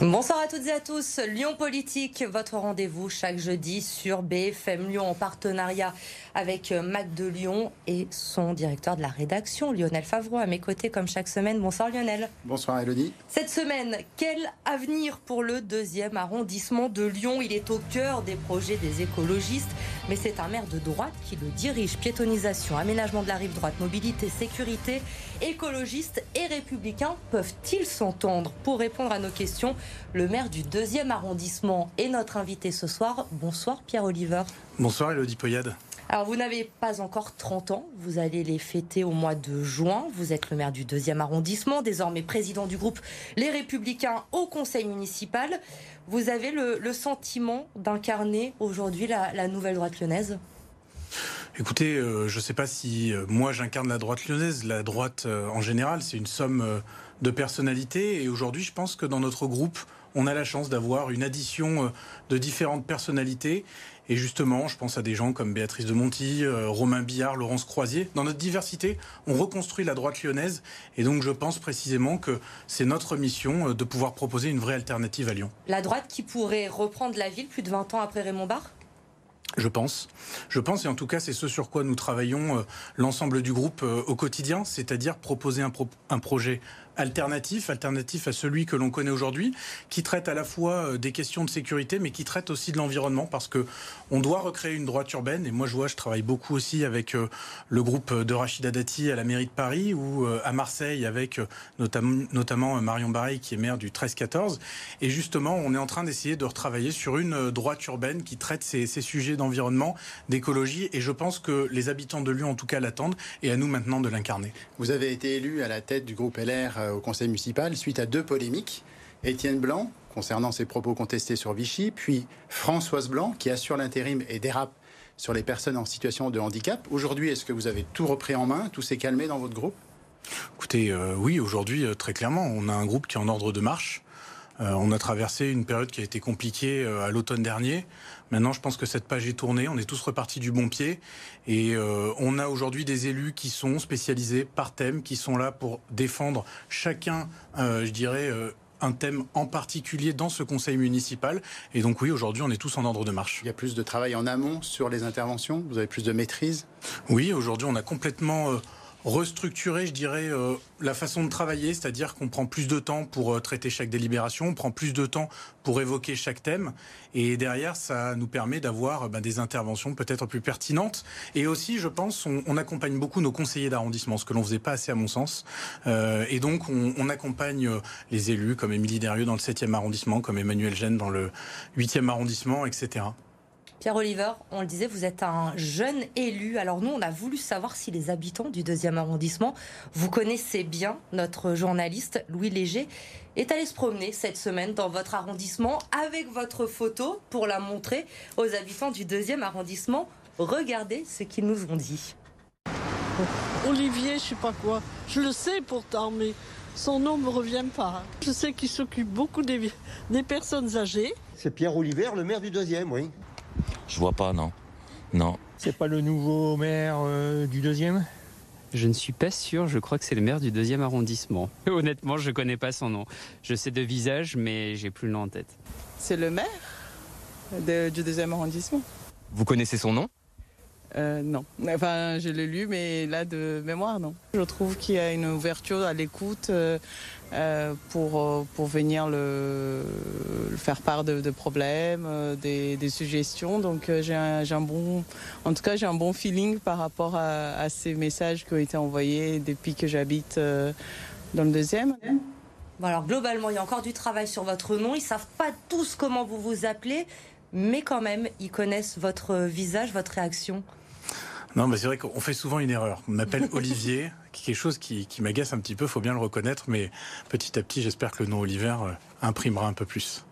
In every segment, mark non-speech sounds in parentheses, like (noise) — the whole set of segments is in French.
Bonsoir à toutes et à tous. Lyon Politique, votre rendez-vous chaque jeudi sur BFM Lyon en partenariat avec Mac de Lyon et son directeur de la rédaction, Lionel Favreau, à mes côtés comme chaque semaine. Bonsoir Lionel. Bonsoir Elodie. Cette semaine, quel avenir pour le deuxième arrondissement de Lyon? Il est au cœur des projets des écologistes, mais c'est un maire de droite qui le dirige. Piétonisation, aménagement de la rive droite, mobilité, sécurité, écologistes et républicains peuvent-ils s'entendre Pour répondre à nos questions, le maire du deuxième arrondissement est notre invité ce soir. Bonsoir Pierre Oliver. Bonsoir Elodie Poyade. Alors vous n'avez pas encore 30 ans, vous allez les fêter au mois de juin. Vous êtes le maire du deuxième arrondissement, désormais président du groupe Les Républicains au conseil municipal. Vous avez le, sentiment d'incarner aujourd'hui la, nouvelle droite lyonnaise? Écoutez, euh, je ne sais pas si euh, moi j'incarne la droite lyonnaise. La droite euh, en général, c'est une somme de personnalités. Et aujourd'hui, je pense que dans notre groupe, on a la chance d'avoir une addition de différentes personnalités. Et justement, je pense à des gens comme Béatrice de Monti, euh, Romain Billard, Laurence Croisier. Dans notre diversité, on reconstruit la droite lyonnaise. Et donc, je pense précisément que c'est notre mission euh, de pouvoir proposer une vraie alternative à Lyon. La droite qui pourrait reprendre la ville plus de 20 ans après Raymond Barre? Je pense. Je pense, et en tout cas, c'est ce sur quoi nous travaillons l'ensemble du groupe au quotidien, c'est-à-dire proposer un, un projet alternatif, alternatif à celui que l'on connaît aujourd'hui, qui traite à la fois euh, des questions de sécurité, mais qui traite aussi de l'environnement, parce que on doit recréer une droite urbaine. Et moi, je vois, je travaille beaucoup aussi avec euh, le groupe de Rachida Dati à la mairie de Paris, ou euh, à Marseille avec notamment, Marion Barreil, qui est maire du 13-14. Et justement, on est en train d'essayer de retravailler sur une droite urbaine qui traite ces sujets d'environnement, d'écologie. Et je pense que les habitants de Lyon, en tout cas, l'attendent, et à nous maintenant de l'incarner. Vous avez été élu à la tête du groupe LR euh, au conseil municipal suite à deux polémiques. Étienne Blanc, concernant ses propos contestés sur Vichy, puis Françoise Blanc, qui assure l'intérim et dérape sur les personnes en situation de handicap. Aujourd'hui, est-ce que vous avez tout repris en main, tout s'est calmé dans votre groupe? Écoutez, euh, oui, aujourd'hui, euh, très clairement, on a un groupe qui est en ordre de marche. on a traversé une période qui a été compliquée à l'automne dernier. Maintenant, je pense que cette page est tournée. On est tous repartis du bon pied. Et euh, on a aujourd'hui des élus qui sont spécialisés par thème, qui sont là pour défendre chacun, euh, je dirais, euh, un thème en particulier dans ce conseil municipal. Et donc oui, aujourd'hui, on est tous en ordre de marche. Il y a plus de travail en amont sur les interventions? Vous avez plus de maîtrise? Oui, aujourd'hui, on a complètement restructurer, je dirais, euh, la façon de travailler, c'est-à-dire qu'on prend plus de temps pour euh, traiter chaque délibération, on prend plus de temps pour évoquer chaque thème, et derrière, ça nous permet d'avoir bah, des interventions peut-être plus pertinentes. Et aussi, je pense, on, accompagne beaucoup nos conseillers d'arrondissement, ce que l'on faisait pas assez à mon sens. Euh, et donc, on, on, accompagne les élus comme Émilie Derieux dans le 7e arrondissement, comme Emmanuel Gênes dans le 8e arrondissement, etc. Pierre Oliver, on le disait, vous êtes un jeune élu. Alors nous, on a voulu savoir si les habitants du deuxième arrondissement, vous connaissez bien notre journaliste Louis Léger, est allé se promener cette semaine dans votre arrondissement avec votre photo pour la montrer aux habitants du deuxième arrondissement. Regardez ce qu'ils nous ont dit. Olivier, je sais pas quoi. Je le sais pourtant, mais son nom me revient pas. Je sais qu'il s'occupe beaucoup des, des personnes âgées. C'est Pierre Oliver, le maire du deuxième, oui. Je vois pas, non. Non. C'est pas le nouveau maire euh, du deuxième? Je ne suis pas sûr, je crois que c'est le maire du deuxième arrondissement. (laughs) Honnêtement, je ne connais pas son nom. Je sais de visage, mais j'ai plus le nom en tête. C'est le maire du deuxième arrondissement. Vous connaissez son nom? Euh, non. Enfin, je l'ai lu, mais là, de mémoire, non. Je trouve qu'il y a une ouverture à l'écoute euh, euh, pour, pour venir le, faire part de, problèmes, des, suggestions. Donc, j'ai un, bon, en tout cas, j'ai un bon feeling par rapport à, ces messages qui ont été envoyés depuis que j'habite dans le deuxième. Bon, alors, globalement, il y a encore du travail sur votre nom. Ils savent pas tous comment vous vous appelez mais quand même, ils connaissent votre visage, votre réaction. Non, mais c'est vrai qu'on fait souvent une erreur. On m'appelle (laughs) Olivier, quelque chose qui, m'agace un petit peu, faut bien le reconnaître, mais petit à petit, j'espère que le nom Oliver euh, imprimera un peu plus.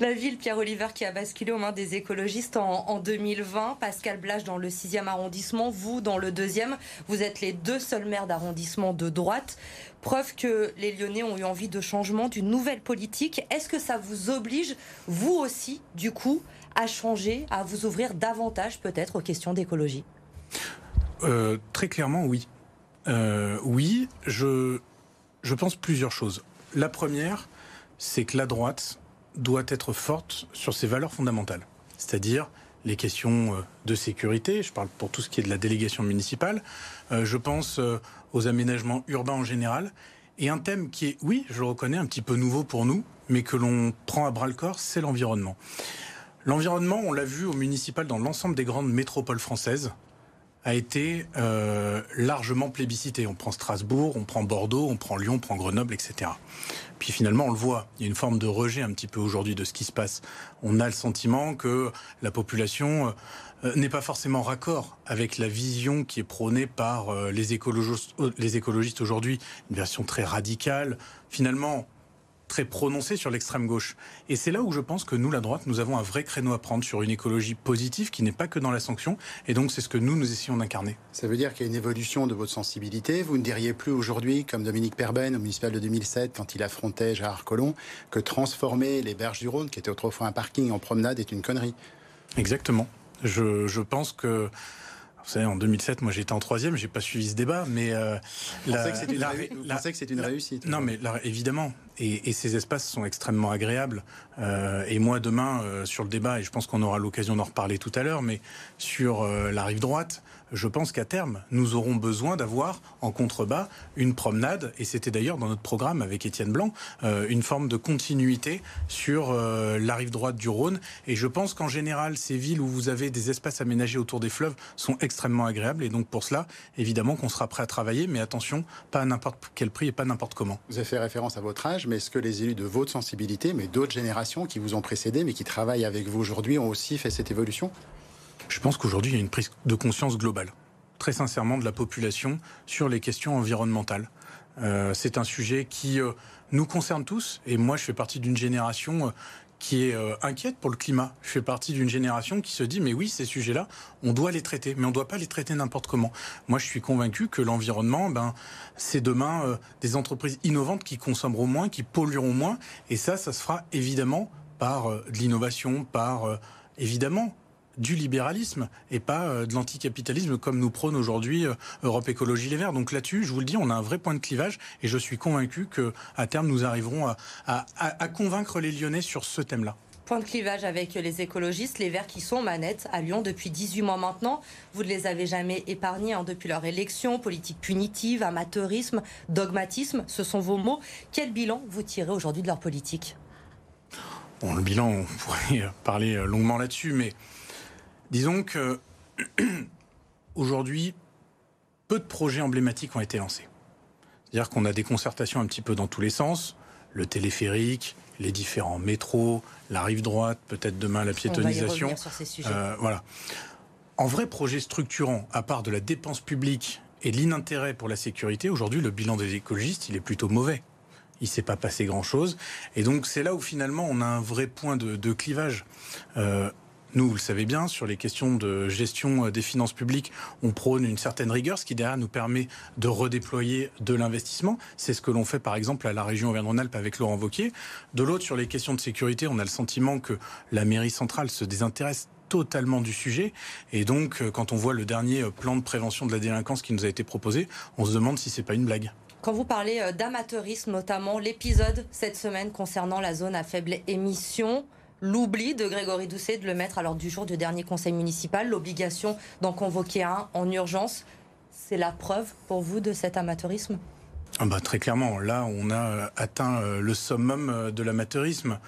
La ville, Pierre Oliver, qui a basculé aux mains des écologistes en, 2020. Pascal Blage dans le 6e arrondissement, vous dans le 2e. Vous êtes les deux seuls maires d'arrondissement de droite. Preuve que les Lyonnais ont eu envie de changement, d'une nouvelle politique. Est-ce que ça vous oblige, vous aussi, du coup, à changer, à vous ouvrir davantage peut-être aux questions d'écologie? Euh, Très clairement, oui. Euh, oui, je, je pense plusieurs choses. La première, c'est que la droite doit être forte sur ses valeurs fondamentales, c'est-à-dire les questions euh, de sécurité, je parle pour tout ce qui est de la délégation municipale, euh, je pense aux aménagements urbains en général, et un thème qui est, oui, je le reconnais, un petit peu nouveau pour nous, mais que l'on prend à bras le corps, c'est l'environnement. L'environnement, on l'a vu au municipal dans l'ensemble des grandes métropoles françaises, a été euh, largement plébiscité. On prend Strasbourg, on prend Bordeaux, on prend Lyon, on prend Grenoble, etc. Puis finalement, on le voit, il y a une forme de rejet un petit peu aujourd'hui de ce qui se passe. On a le sentiment que la population euh, n'est pas forcément raccord avec la vision qui est prônée par euh, les écologistes, les écologistes aujourd'hui, une version très radicale. Finalement, très prononcé sur l'extrême gauche. Et c'est là où je pense que nous, la droite, nous avons un vrai créneau à prendre sur une écologie positive qui n'est pas que dans la sanction. Et donc, c'est ce que nous, nous essayons d'incarner. Ça veut dire qu'il y a une évolution de votre sensibilité. Vous ne diriez plus aujourd'hui, comme Dominique Perben au municipal de 2007, quand il affrontait Gérard Collomb, que transformer les berges du Rhône, qui était autrefois un parking en promenade, est une connerie. Exactement. Je, je pense que vous savez, en 2007, moi j'étais en troisième, j'ai pas suivi ce débat, mais euh, vous pensez que c'est une, réussite Non, mais évidemment, et, ces espaces sont extrêmement agréables. Euh, et moi, demain, euh, sur le débat, et je pense qu'on aura l'occasion d'en reparler tout à l'heure, mais sur euh, la rive droite, je pense qu'à terme, nous aurons besoin d'avoir en contrebas une promenade, et c'était d'ailleurs dans notre programme avec Étienne Blanc, une forme de continuité sur la rive droite du Rhône. Et je pense qu'en général, ces villes où vous avez des espaces aménagés autour des fleuves sont extrêmement agréables. Et donc pour cela, évidemment qu'on sera prêt à travailler, mais attention, pas à n'importe quel prix et pas n'importe comment. Vous avez fait référence à votre âge mais est-ce que les élus de votre sensibilité, mais d'autres générations qui vous ont précédé, mais qui travaillent avec vous aujourd'hui, ont aussi fait cette évolution? Je pense qu'aujourd'hui, il y a une prise de conscience globale, très sincèrement, de la population sur les questions environnementales. Euh, c'est un sujet qui euh, nous concerne tous, et moi, je fais partie d'une génération euh, qui est euh, inquiète pour le climat. Je fais partie d'une génération qui se dit mais oui, ces sujets-là, on doit les traiter, mais on ne doit pas les traiter n'importe comment. Moi, je suis convaincu que l'environnement, ben, c'est demain euh, des entreprises innovantes qui consommeront moins, qui pollueront moins, et ça, ça se fera évidemment par euh, de l'innovation, par évidemment du libéralisme et pas euh, de l'anticapitalisme comme nous prône aujourd'hui euh, Europe Écologie Les Verts. Donc là-dessus, je vous le dis, on a un vrai point de clivage et je suis convaincu que à terme nous arriverons à, convaincre les Lyonnais sur ce thème-là. Point de clivage avec les écologistes, les Verts qui sont manettes à Lyon depuis 18 mois maintenant. Vous ne les avez jamais épargnés hein, depuis leur élection. Politique punitive, amateurisme, dogmatisme, ce sont vos mots. Quel bilan vous tirez aujourd'hui de leur politique? Bon, le bilan, on pourrait (laughs) parler longuement là-dessus, mais Disons que (clears throat) aujourd'hui, peu de projets emblématiques ont été lancés. C'est-à-dire qu'on a des concertations un petit peu dans tous les sens, le téléphérique, les différents métros, la rive droite, peut-être demain la piétonisation. Euh, voilà. En vrai projet structurant, à part de la dépense publique et de l'inintérêt pour la sécurité, aujourd'hui le bilan des écologistes, il est plutôt mauvais. Il ne s'est pas passé grand-chose. Et donc c'est là où finalement on a un vrai point de, clivage. Euh, nous, vous le savez bien, sur les questions de gestion euh, des finances publiques, on prône une certaine rigueur, ce qui derrière nous permet de redéployer de l'investissement. C'est ce que l'on fait par exemple à la région Auvergne-Rhône-Alpes avec Laurent Wauquiez. De l'autre, sur les questions de sécurité, on a le sentiment que la mairie centrale se désintéresse totalement du sujet. Et donc, euh, quand on voit le dernier euh, plan de prévention de la délinquance qui nous a été proposé, on se demande si c'est pas une blague. Quand vous parlez d'amateurisme, notamment l'épisode cette semaine concernant la zone à faible émission, l'oubli de Grégory Doucet de le mettre à l'ordre du jour du dernier conseil municipal, l'obligation d'en convoquer un en urgence. C'est la preuve pour vous de cet amateurisme? Ah bah, Très clairement, là on a atteint euh, le summum euh, de l'amateurisme.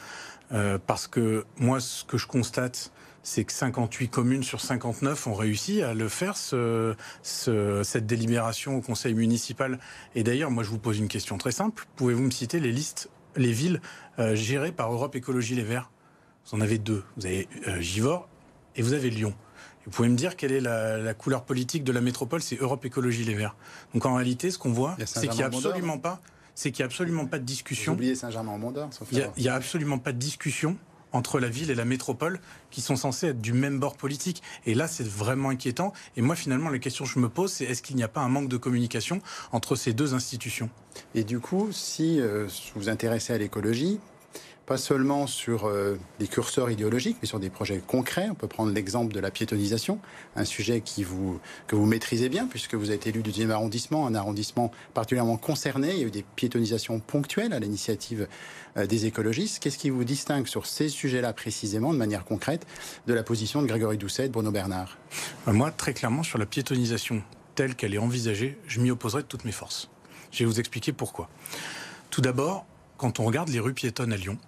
Euh, parce que moi ce que je constate, c'est que 58 communes sur 59 ont réussi à le faire, ce, cette délibération au conseil municipal. Et d'ailleurs, moi je vous pose une question très simple. Pouvez-vous me citer les listes, les villes gérées par Europe Écologie Les Verts? Vous en avez deux. Vous avez euh, Givors et vous avez Lyon. Vous pouvez me dire quelle est la, couleur politique de la métropole? C'est Europe Écologie Les Verts. Donc en réalité, ce qu'on voit, c'est qu'il n'y a absolument pas, c'est qu'il y a absolument pas de discussion. Oubliez Saint-Germain-en-Mont-d'Or. Il n'y a, absolument pas de discussion entre la ville et la métropole qui sont censés être du même bord politique. Et là, c'est vraiment inquiétant. Et moi, finalement, la question que je me pose, c'est est-ce qu'il n'y a pas un manque de communication entre ces deux institutions? Et du coup, si euh, vous vous intéressez à l'écologie, pas seulement sur euh, des curseurs idéologiques, mais sur des projets concrets. On peut prendre l'exemple de la piétonisation, un sujet que vous maîtrisez bien, puisque vous êtes élu du 10e arrondissement, un arrondissement particulièrement concerné. Il y a eu des piétonisations ponctuelles à l'initiative euh, des écologistes. Qu'est-ce qui vous distingue sur ces sujets-là précisément, de manière concrète, de la position de Grégory Doucet et de Bruno Bernard? Moi, très clairement, sur la piétonisation telle qu'elle est envisagée, je m'y opposerai de toutes mes forces. Je vais vous expliquer pourquoi. Tout d'abord, quand on regarde les rues piétonnes à Lyon,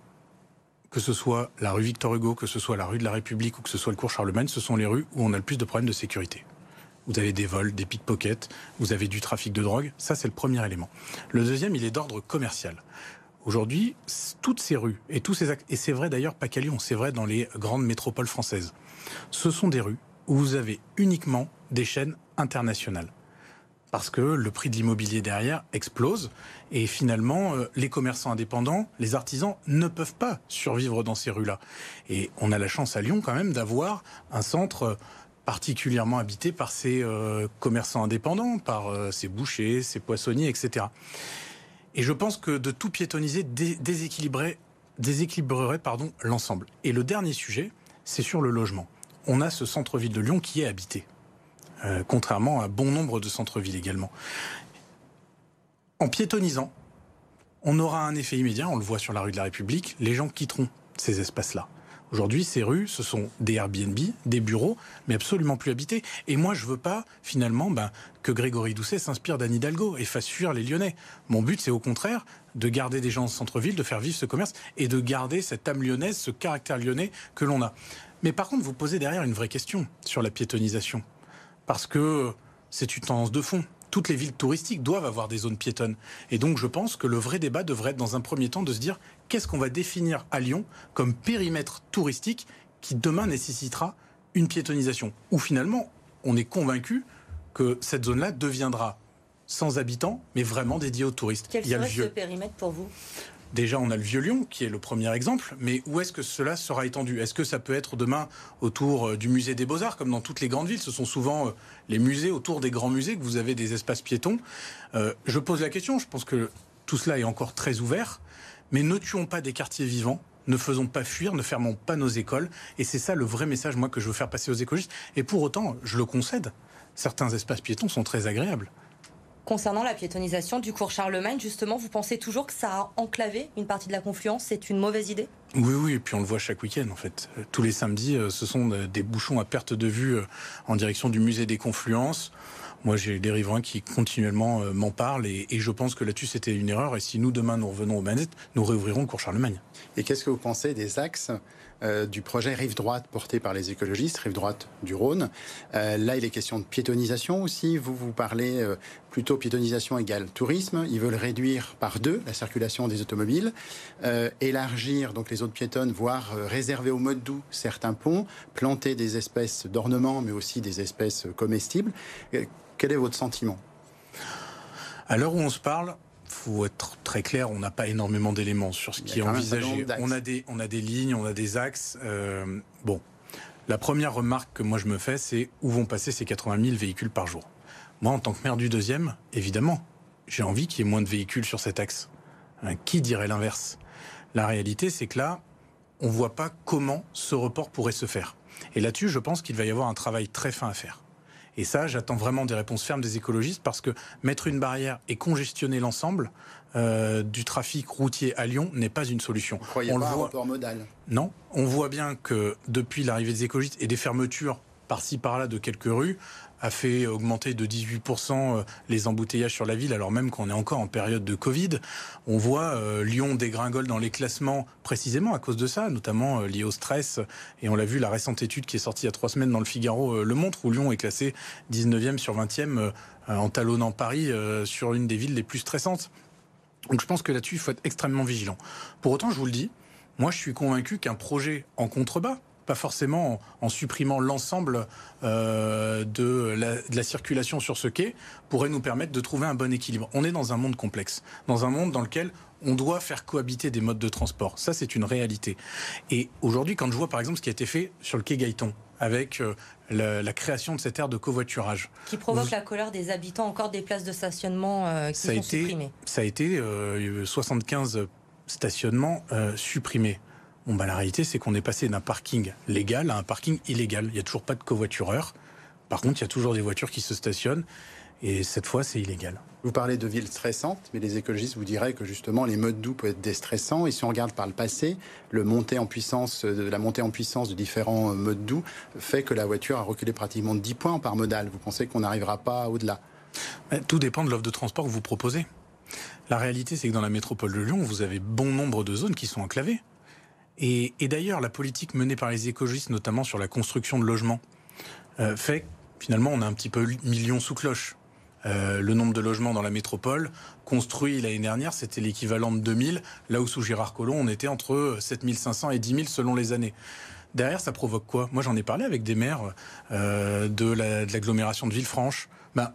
que ce soit la rue Victor Hugo, que ce soit la rue de la République ou que ce soit le cours Charlemagne, ce sont les rues où on a le plus de problèmes de sécurité. Vous avez des vols, des pickpockets, vous avez du trafic de drogue. Ça, c'est le premier élément. Le deuxième, il est d'ordre commercial. Aujourd'hui, toutes ces rues et tous ces et c'est vrai d'ailleurs pas qu'à Lyon, c'est vrai dans les grandes métropoles françaises, ce sont des rues où vous avez uniquement des chaînes internationales parce que le prix de l'immobilier derrière explose et finalement euh, les commerçants indépendants, les artisans ne peuvent pas survivre dans ces rues-là. Et on a la chance à Lyon quand même d'avoir un centre euh, particulièrement habité par ces euh, commerçants indépendants, par ces bouchers, ces poissonniers, etc. Et je pense que de tout piétoniser déséquilibrerait, l'ensemble. Et le dernier sujet, c'est sur le logement. On a ce centre-ville de Lyon qui est habité. Euh, contrairement à bon nombre de centres-villes également. En piétonisant, on aura un effet immédiat, on le voit sur la rue de la République, les gens quitteront ces espaces-là. Aujourd'hui, ces rues, ce sont des Airbnb, des bureaux, mais absolument plus habités. Et moi, je veux pas, finalement, ben, que Grégory Doucet s'inspire d'Anne Hidalgo et fasse fuir les Lyonnais. Mon but, c'est au contraire de garder des gens en centre-ville, de faire vivre ce commerce et de garder cette âme lyonnaise, ce caractère lyonnais que l'on a. Mais par contre, vous posez derrière une vraie question sur la piétonisation parce que c'est une tendance de fond. Toutes les villes touristiques doivent avoir des zones piétonnes. Et donc je pense que le vrai débat devrait être dans un premier temps de se dire qu'est-ce qu'on va définir à Lyon comme périmètre touristique qui demain nécessitera une piétonisation? Ou finalement, on est convaincu que cette zone-là deviendra sans habitants, mais vraiment dédiée aux touristes. Quel serait ce périmètre pour vous? Déjà, on a le Vieux-Lyon, qui est le premier exemple, mais où est-ce que cela sera étendu? Est-ce que ça peut être demain autour euh, du musée des Beaux-Arts, comme dans toutes les grandes villes? Ce sont souvent euh, les musées autour des grands musées que vous avez des espaces piétons. Euh, je pose la question, je pense que tout cela est encore très ouvert, mais ne tuons pas des quartiers vivants ne faisons pas fuir, ne fermons pas nos écoles. Et c'est ça le vrai message, moi, que je veux faire passer aux écologistes. Et pour autant, je le concède, certains espaces piétons sont très agréables. Concernant la piétonisation du cours Charlemagne, justement, vous pensez toujours que ça a enclavé une partie de la confluence C'est une mauvaise idée? Oui, oui, et puis on le voit chaque week-end en fait. Tous les samedis, euh, ce sont des bouchons à perte de vue euh, en direction du musée des confluences. Moi, j'ai des riverains qui continuellement euh, m'en parlent et, je pense que là-dessus, c'était une erreur. Et si nous, demain, nous revenons aux manettes, nous réouvrirons le cours Charlemagne. Et qu'est-ce que vous pensez des axes euh, du projet Rive Droite porté par les écologistes, Rive Droite du Rhône. Euh, là, il est question de piétonisation aussi. Vous, vous parlez euh, plutôt piétonisation égale tourisme. Ils veulent réduire par deux la circulation des automobiles, élargir donc les zones piétonnes, voire réserver au mode doux certains ponts, planter des espèces d'ornements, mais aussi des espèces comestibles. quel est votre sentiment? À l'heure où on se parle, faut être très clair, on n'a pas énormément d'éléments sur ce qui est envisagé. On a des, on a des lignes, on a des axes. Euh, bon, la première remarque que moi je me fais, c'est où vont passer ces 80 000 véhicules par jour? Moi, en tant que maire du deuxième, évidemment, j'ai envie qu'il y ait moins de véhicules sur cet axe. Hein, qui dirait l'inverse? La réalité, c'est que là, on ne voit pas comment ce report pourrait se faire. Et là-dessus, je pense qu'il va y avoir un travail très fin à faire. Et ça, j'attends vraiment des réponses fermes des écologistes parce que mettre une barrière et congestionner l'ensemble euh, du trafic routier à Lyon n'est pas une solution. on le voit. modal? Non, on voit bien que depuis l'arrivée des écologistes et des fermetures par-ci par-là de quelques rues, a fait augmenter de 18% euh, les embouteillages sur la ville, alors même qu'on est encore en période de Covid. On voit euh, Lyon dégringole dans les classements précisément à cause de ça, notamment euh, lié au stress. Et on l'a vu, la récente étude qui est sortie il y a trois semaines dans le Figaro le montre, où Lyon est classé 19e sur 20e en talonnant Paris sur une des villes les plus stressantes. Donc je pense que là-dessus, il faut être extrêmement vigilant. Pour autant, je vous le dis, moi je suis convaincu qu'un projet en contrebas, pas forcément en, supprimant l'ensemble euh, de, la, circulation sur ce quai, pourrait nous permettre de trouver un bon équilibre. On est dans un monde complexe, dans un monde dans lequel on doit faire cohabiter des modes de transport. Ça, c'est une réalité. Et aujourd'hui, quand je vois par exemple ce qui a été fait sur le quai Gaëton, avec euh, la, création de cette aire de covoiturage. Qui provoque la colère des habitants, encore des places de stationnement euh, qui ça sont été, supprimées. Ça a été 75 stationnement euh, supprimé. Bon, bah, la réalité, c'est qu'on est passé d'un parking légal à un parking illégal. Il n'y a toujours pas de covoitureurs. Par contre, il y a toujours des voitures qui se stationnent. Et cette fois, c'est illégal. Vous parlez de villes stressantes, mais les écologistes vous diraient que justement les modes doux peuvent être déstressants. Et si on regarde par le passé, le montée en puissance, la montée en puissance de différents modes doux fait que la voiture a reculé pratiquement de 10 points par modal. Vous pensez qu'on n'arrivera pas au-delà? Tout dépend de l'offre de transport que vous proposez. La réalité, c'est que dans la métropole de Lyon, vous avez bon nombre de zones qui sont enclavées. Et, d'ailleurs, la politique menée par les écologistes, notamment sur la construction de logements, euh, fait finalement on a un petit peu million sous cloche. Euh, le nombre de logements dans la métropole construit l'année dernière, c'était l'équivalent de 2000, là où sous Gérard Collomb, on était entre 7500 et 10 000 selon les années. Derrière, ça provoque quoi? Moi, j'en ai parlé avec des maires euh, de l'agglomération de, de Villefranche. Ben,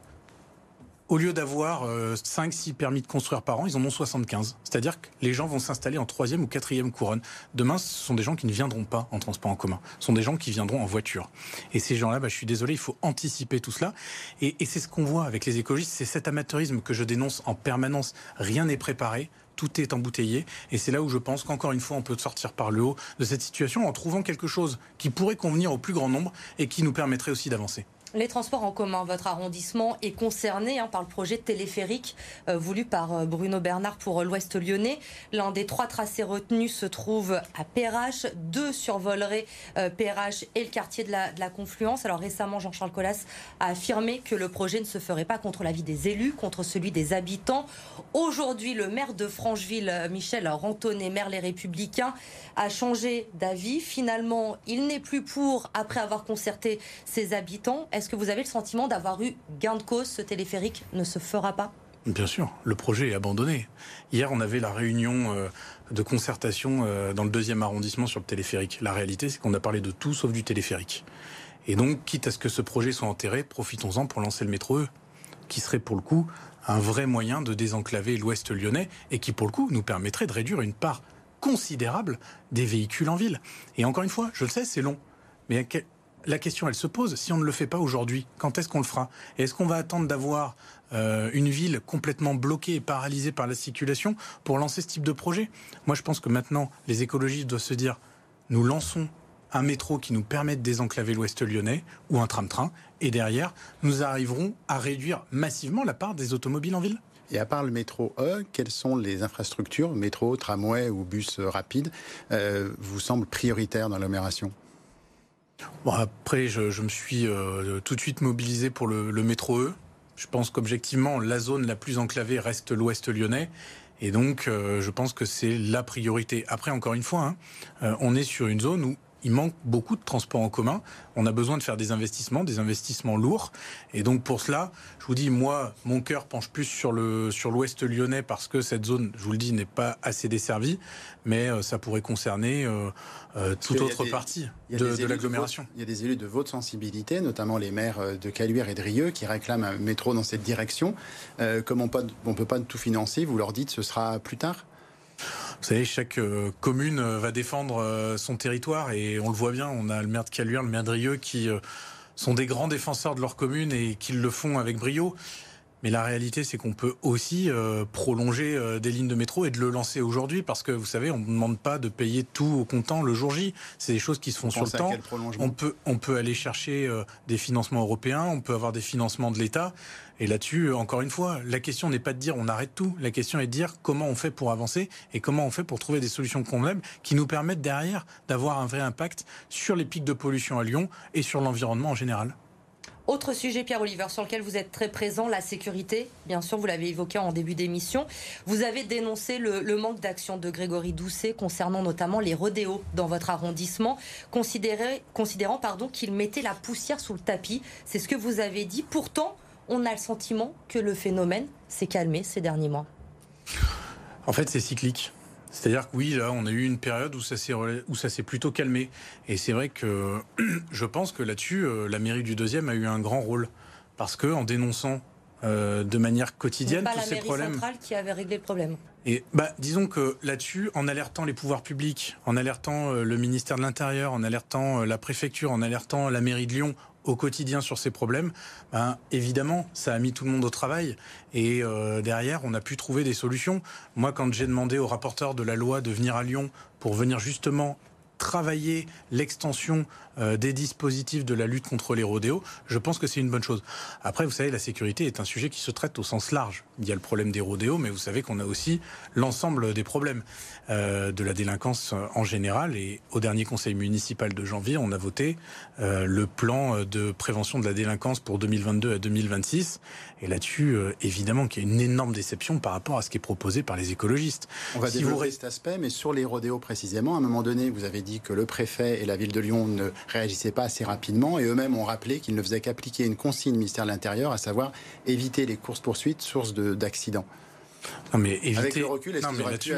au lieu d'avoir 5-6 euh, permis de construire par an, ils en ont 75. C'est-à-dire que les gens vont s'installer en troisième ou quatrième couronne. Demain, ce sont des gens qui ne viendront pas en transport en commun. Ce sont des gens qui viendront en voiture. Et ces gens-là, bah, je suis désolé, il faut anticiper tout cela. Et, et c'est ce qu'on voit avec les écologistes, c'est cet amateurisme que je dénonce en permanence. Rien n'est préparé tout est embouteillé. Et c'est là où je pense qu'encore une fois, on peut sortir par le haut de cette situation en trouvant quelque chose qui pourrait convenir au plus grand nombre et qui nous permettrait aussi d'avancer. Les transports en commun, votre arrondissement est concerné hein, par le projet téléphérique euh, voulu par euh, Bruno Bernard pour euh, l'Ouest lyonnais. L'un des trois tracés retenus se trouve à Perrache. Deux survoleraient Perrache et le quartier de la, Confluence. Alors récemment, Jean-Charles Collas a affirmé que le projet ne se ferait pas contre l'avis des élus, contre celui des habitants. Aujourd'hui, le maire de Francheville, Michel Rantonnet, maire Les Républicains, a changé d'avis. Finalement, il n'est plus pour après avoir concerté ses habitants. Est-ce que vous avez le sentiment d'avoir eu gain de cause Ce téléphérique ne se fera pas? Bien sûr, le projet est abandonné. Hier, on avait la réunion euh, de concertation euh, dans le deuxième arrondissement sur le téléphérique. La réalité, c'est qu'on a parlé de tout sauf du téléphérique. Et donc, quitte à ce que ce projet soit enterré, profitons-en pour lancer le métro E, qui serait pour le coup un vrai moyen de désenclaver l'ouest lyonnais et qui pour le coup nous permettrait de réduire une part considérable des véhicules en ville. Et encore une fois, je le sais, c'est long. Mais la question, elle se pose. Si on ne le fait pas aujourd'hui, quand est-ce qu'on le fera? Est-ce qu'on va attendre d'avoir euh, une ville complètement bloquée et paralysée par la circulation pour lancer ce type de projet? Moi, je pense que maintenant, les écologistes doivent se dire nous lançons un métro qui nous permet de désenclaver l'ouest lyonnais ou un tram-train, et derrière, nous arriverons à réduire massivement la part des automobiles en ville. Et à part le métro E, quelles sont les infrastructures, métro, tramway ou bus rapide, euh, vous semblent prioritaires dans l'agglomération? Bon, après, je, me suis euh, tout de suite mobilisé pour le, métro E. Je pense qu'objectivement, la zone la plus enclavée reste l'ouest lyonnais. Et donc, euh, je pense que c'est la priorité. Après, encore une fois, hein, euh, on est sur une zone où il manque beaucoup de transports en commun. On a besoin de faire des investissements, des investissements lourds. Et donc pour cela, je vous dis, moi, mon cœur penche plus sur le sur l'ouest lyonnais parce que cette zone, je vous le dis, n'est pas assez desservie, mais euh, ça pourrait concerner euh, euh, toute autre partie de, l'agglomération. Il y a des élus de votre sensibilité, notamment les maires de Caluire et de Rieux, qui réclament un métro dans cette direction. comme on ne peut pas tout financer, vous leur dites ce sera plus tard? Vous savez, chaque euh, commune euh, va défendre euh, son territoire et on le voit bien, on a le maire de Caluire, le maire de Rieux qui sont des grands défenseurs de leur commune et qui le font avec brio. Mais la réalité, c'est qu'on peut aussi prolonger des lignes de métro et de le lancer aujourd'hui parce que vous savez, on ne demande pas de payer tout au comptant le jour J. C'est des choses qui se font sur le temps. On peut, on peut aller chercher des financements européens, on peut avoir des financements de l'État. Et là-dessus, encore une fois, la question n'est pas de dire on arrête tout. La question est de dire comment on fait pour avancer et comment on fait pour trouver des solutions convenables qui nous permettent derrière d'avoir un vrai impact sur les pics de pollution à Lyon et sur l'environnement en général. Autre sujet, Pierre Oliver, sur lequel vous êtes très présent, la sécurité. Bien sûr, vous l'avez évoqué en début d'émission. Vous avez dénoncé le, manque d'action de Grégory Doucet concernant notamment les rodéos dans votre arrondissement, considérant qu'il mettait la poussière sous le tapis. C'est ce que vous avez dit. Pourtant, on a le sentiment que le phénomène s'est calmé ces derniers mois. En fait, c'est cyclique. C'est-à-dire que oui, là, on a eu une période où ça s'est où ça s'est plutôt calmé. Et c'est vrai que (clears throat) je pense que là-dessus, euh, la mairie du deuxième a eu un grand rôle parce que en dénonçant euh, de manière quotidienne tous ces problèmes. centrale qui avait réglé le problème. Et bah, disons que là-dessus, en alertant les pouvoirs publics, en alertant euh, le ministère de l'Intérieur, en alertant la préfecture, en alertant la mairie de Lyon au quotidien sur ces problèmes, ben, évidemment, ça a mis tout le monde au travail. Et euh, derrière, on a pu trouver des solutions. Moi, quand j'ai demandé au rapporteur de la loi de venir à Lyon pour venir justement travailler l'extension euh, des dispositifs de la lutte contre les rodéos, je pense que c'est une bonne chose. Après, vous savez, la sécurité est un sujet qui se traite au sens large. Il y a le problème des rodéos, mais vous savez qu'on a aussi l'ensemble des problèmes euh, de la délinquance en général. Et au dernier conseil municipal de janvier, on a voté euh, le plan de prévention de la délinquance pour 2022 à 2026. Et là-dessus, évidemment, qu'il y a une énorme déception par rapport à ce qui est proposé par les écologistes. On va si développer cet aspect, mais sur les rodéos précisément, à un moment donné, vous avez dit que le préfet et la ville de Lyon ne réagissaient pas assez rapidement et eux-mêmes ont rappelé qu'ils ne faisaient qu'appliquer une consigne ministère de l'Intérieur, à savoir éviter les courses-poursuites source d'accidents. Non mais éviter... Avec le recul, est-ce qu'ils auraient pu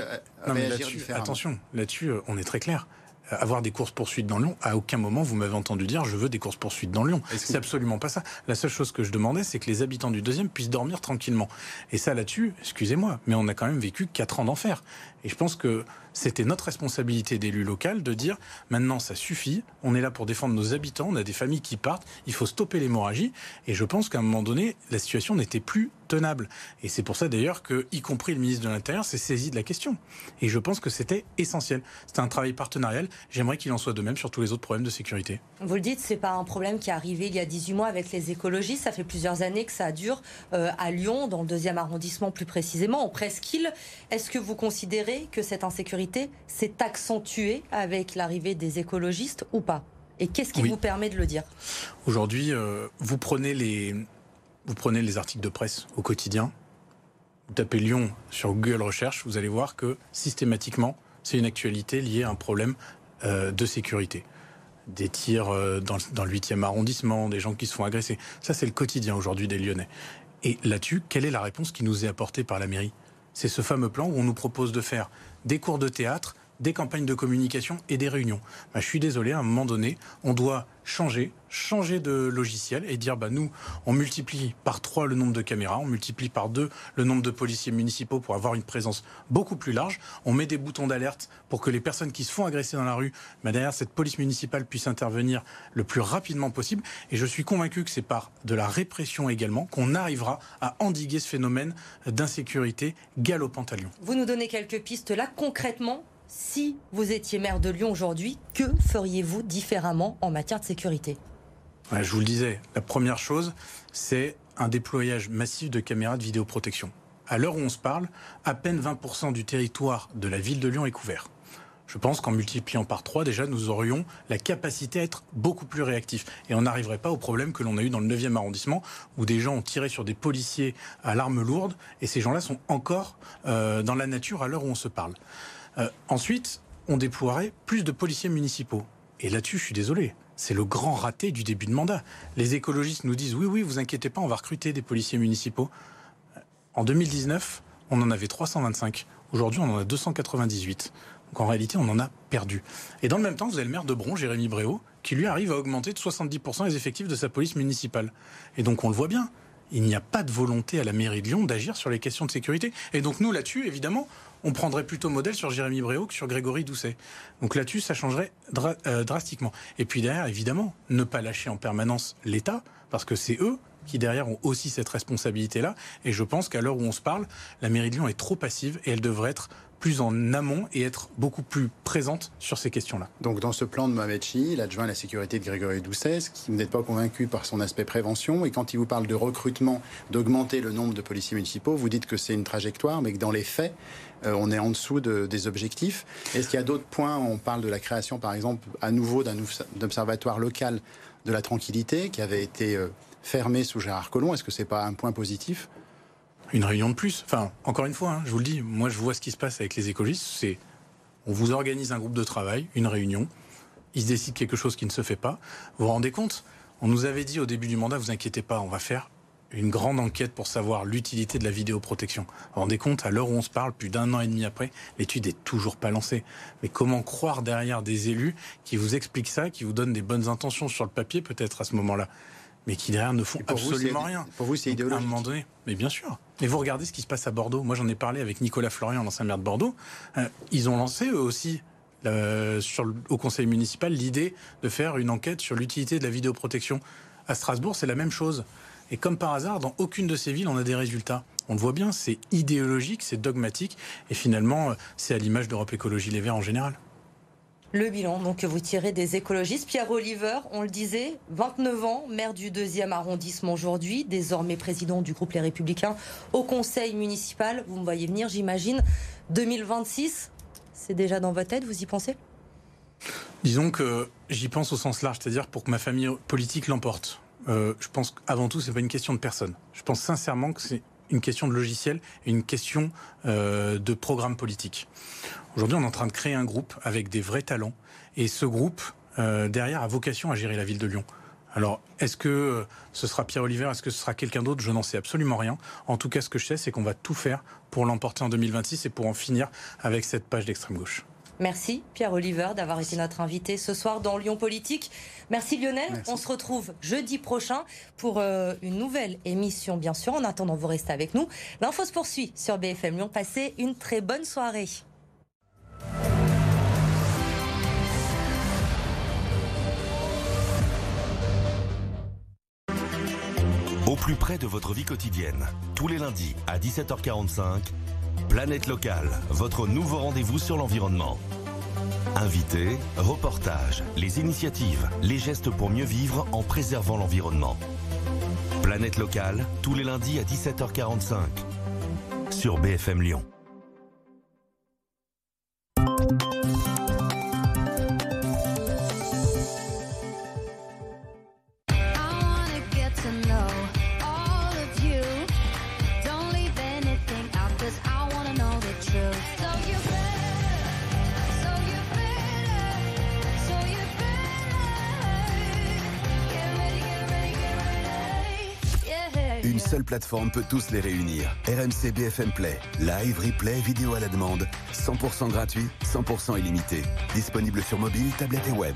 réagir différemment Attention, là-dessus, euh, on est très clair avoir des courses poursuites dans Lyon. À aucun moment vous m'avez entendu dire je veux des courses poursuites dans Lyon. C'est absolument pas ça. La seule chose que je demandais, c'est que les habitants du deuxième puissent dormir tranquillement. Et ça là-dessus, excusez-moi, mais on a quand même vécu quatre ans d'enfer. Et je pense que c'était notre responsabilité d'élu local de dire maintenant ça suffit, on est là pour défendre nos habitants, on a des familles qui partent, il faut stopper l'hémorragie. Et je pense qu'à un moment donné, la situation n'était plus tenable. Et c'est pour ça d'ailleurs que, y compris le ministre de l'Intérieur, s'est saisi de la question. Et je pense que c'était essentiel. C'était un travail partenarial. J'aimerais qu'il en soit de même sur tous les autres problèmes de sécurité. Vous le dites, c'est pas un problème qui est arrivé il y a 18 mois avec les écologistes. Ça fait plusieurs années que ça dure euh, à Lyon, dans le deuxième arrondissement plus précisément, en presqu'île. Est-ce que vous considérez que cette insécurité s'est accentuée avec l'arrivée des écologistes ou pas? Et qu'est-ce qui vous permet de le dire? Aujourd'hui, euh, vous prenez les vous prenez les articles de presse au quotidien, vous tapez Lyon sur Google Recherche, vous allez voir que systématiquement, c'est une actualité liée à un problème euh, de sécurité. Des tirs euh, dans, dans, le 8e arrondissement, des gens qui se font agresser. Ça, c'est le quotidien aujourd'hui des Lyonnais. Et là-dessus, quelle est la réponse qui nous est apportée par la mairie? C'est ce fameux plan où on nous propose de faire des cours de théâtre, des campagnes de communication et des réunions. Bah, je suis désolé, à un moment donné, on doit changer, changer de logiciel et dire bah nous, on multiplie par trois le nombre de caméras, on multiplie par deux le nombre de policiers municipaux pour avoir une présence beaucoup plus large. On met des boutons d'alerte pour que les personnes qui se font agresser dans la rue, bah, derrière cette police municipale puisse intervenir le plus rapidement possible. Et je suis convaincu que c'est par de la répression également qu'on arrivera à endiguer ce phénomène d'insécurité galopante à Lyon. Vous nous donnez quelques pistes là concrètement si vous étiez maire de Lyon aujourd'hui, que feriez-vous différemment en matière de sécurité? Je vous le disais, la première chose, c'est un déployage massif de caméras de vidéoprotection. À l'heure où on se parle, à peine 20% du territoire de la ville de Lyon est couvert. Je pense qu'en multipliant par 3, déjà, nous aurions la capacité à être beaucoup plus réactifs. Et on n'arriverait pas au problème que l'on a eu dans le 9e arrondissement, où des gens ont tiré sur des policiers à l'arme lourde, et ces gens-là sont encore euh, dans la nature à l'heure où on se parle. Euh, ensuite, on déploierait plus de policiers municipaux. Et là-dessus, je suis désolé. C'est le grand raté du début de mandat. Les écologistes nous disent oui, oui, vous inquiétez pas, on va recruter des policiers municipaux. En 2019, on en avait 325. Aujourd'hui, on en a 298. Donc en réalité, on en a perdu. Et dans le même temps, vous avez le maire de Bron, Jérémy Bréau, qui lui arrive à augmenter de 70% les effectifs de sa police municipale. Et donc on le voit bien, il n'y a pas de volonté à la mairie de Lyon d'agir sur les questions de sécurité. Et donc nous, là-dessus, évidemment, on prendrait plutôt modèle sur Jérémy Bréau que sur Grégory Doucet. Donc là-dessus, ça changerait euh, drastiquement. Et puis derrière, évidemment, ne pas lâcher en permanence l'État, parce que c'est eux qui derrière ont aussi cette responsabilité-là. Et je pense qu'à l'heure où on se parle, la mairie de Lyon est trop passive et elle devrait être plus en amont et être beaucoup plus présente sur ces questions-là. Donc dans ce plan de Mohamed Chi, l'adjoint à la sécurité de Grégory Doucet, qui n'êtes pas convaincu par son aspect prévention, et quand il vous parle de recrutement, d'augmenter le nombre de policiers municipaux, vous dites que c'est une trajectoire, mais que dans les faits, euh, on est en dessous de, des objectifs. Est-ce qu'il y a d'autres points? On parle de la création, par exemple, à nouveau d'un observatoire local de la tranquillité qui avait été euh, fermé sous Gérard Collomb. Est-ce que c'est pas un point positif? Une réunion de plus. Enfin, encore une fois, hein, je vous le dis, moi je vois ce qui se passe avec les écologistes, c'est on vous organise un groupe de travail, une réunion, il se décide quelque chose qui ne se fait pas. Vous vous rendez compte? On nous avait dit au début du mandat, vous inquiétez pas, on va faire une grande enquête pour savoir l'utilité de la vidéoprotection. Vous vous rendez compte, à l'heure où on se parle, plus d'un an et demi après, l'étude est toujours pas lancée. Mais comment croire derrière des élus qui vous expliquent ça, qui vous donnent des bonnes intentions sur le papier peut-être à ce moment-là mais qui derrière ne font absolument rien? Pour vous, c'est idéologique. À un moment donné, mais bien sûr. Mais vous regardez ce qui se passe à Bordeaux. Moi, j'en ai parlé avec Nicolas Florian, l'ancien maire de Bordeaux. Euh, ils ont lancé eux aussi sur au conseil municipal l'idée de faire une enquête sur l'utilité de la vidéoprotection. À Strasbourg, c'est la même chose. Et comme par hasard, dans aucune de ces villes, on a des résultats. On le voit bien, c'est idéologique, c'est dogmatique, et finalement, euh, c'est à l'image d'Europe Écologie Les Verts en général. Le bilan donc, que vous tirez des écologistes. Pierre Oliver, on le disait, 29 ans, maire du 2e arrondissement aujourd'hui, désormais président du groupe Les Républicains au conseil municipal. Vous me voyez venir, j'imagine. 2026, c'est déjà dans votre tête, vous y pensez? Disons que j'y pense au sens large, c'est-à-dire pour que ma famille politique l'emporte. Euh, je pense qu'avant tout, c'est pas une question de personne. Je pense sincèrement que c'est une question de logiciel et une question euh, de programme politique. Aujourd'hui, on est en train de créer un groupe avec des vrais talents et ce groupe, euh, derrière, a vocation à gérer la ville de Lyon. Alors, est-ce que ce sera Pierre Oliver, est-ce que ce sera quelqu'un d'autre? Je n'en sais absolument rien. En tout cas, ce que je sais, c'est qu'on va tout faire pour l'emporter en 2026 et pour en finir avec cette page d'extrême gauche. Merci Pierre Oliver d'avoir été notre invité ce soir dans Lyon Politique. Merci Lionel. Merci. On se retrouve jeudi prochain pour euh, une nouvelle émission, bien sûr. En attendant, vous restez avec nous. L'info se poursuit sur BFM Lyon. Passez une très bonne soirée. Au plus près de votre vie quotidienne, tous les lundis à 17h45, Planète Locale, votre nouveau rendez-vous sur l'environnement. Invités, reportages, les initiatives, les gestes pour mieux vivre en préservant l'environnement. Planète Locale, tous les lundis à 17h45, sur BFM Lyon. Seule plateforme peut tous les réunir. RMC BFM Play. Live, replay, vidéo à la demande. 100% gratuit, 100% illimité. Disponible sur mobile, tablette et web.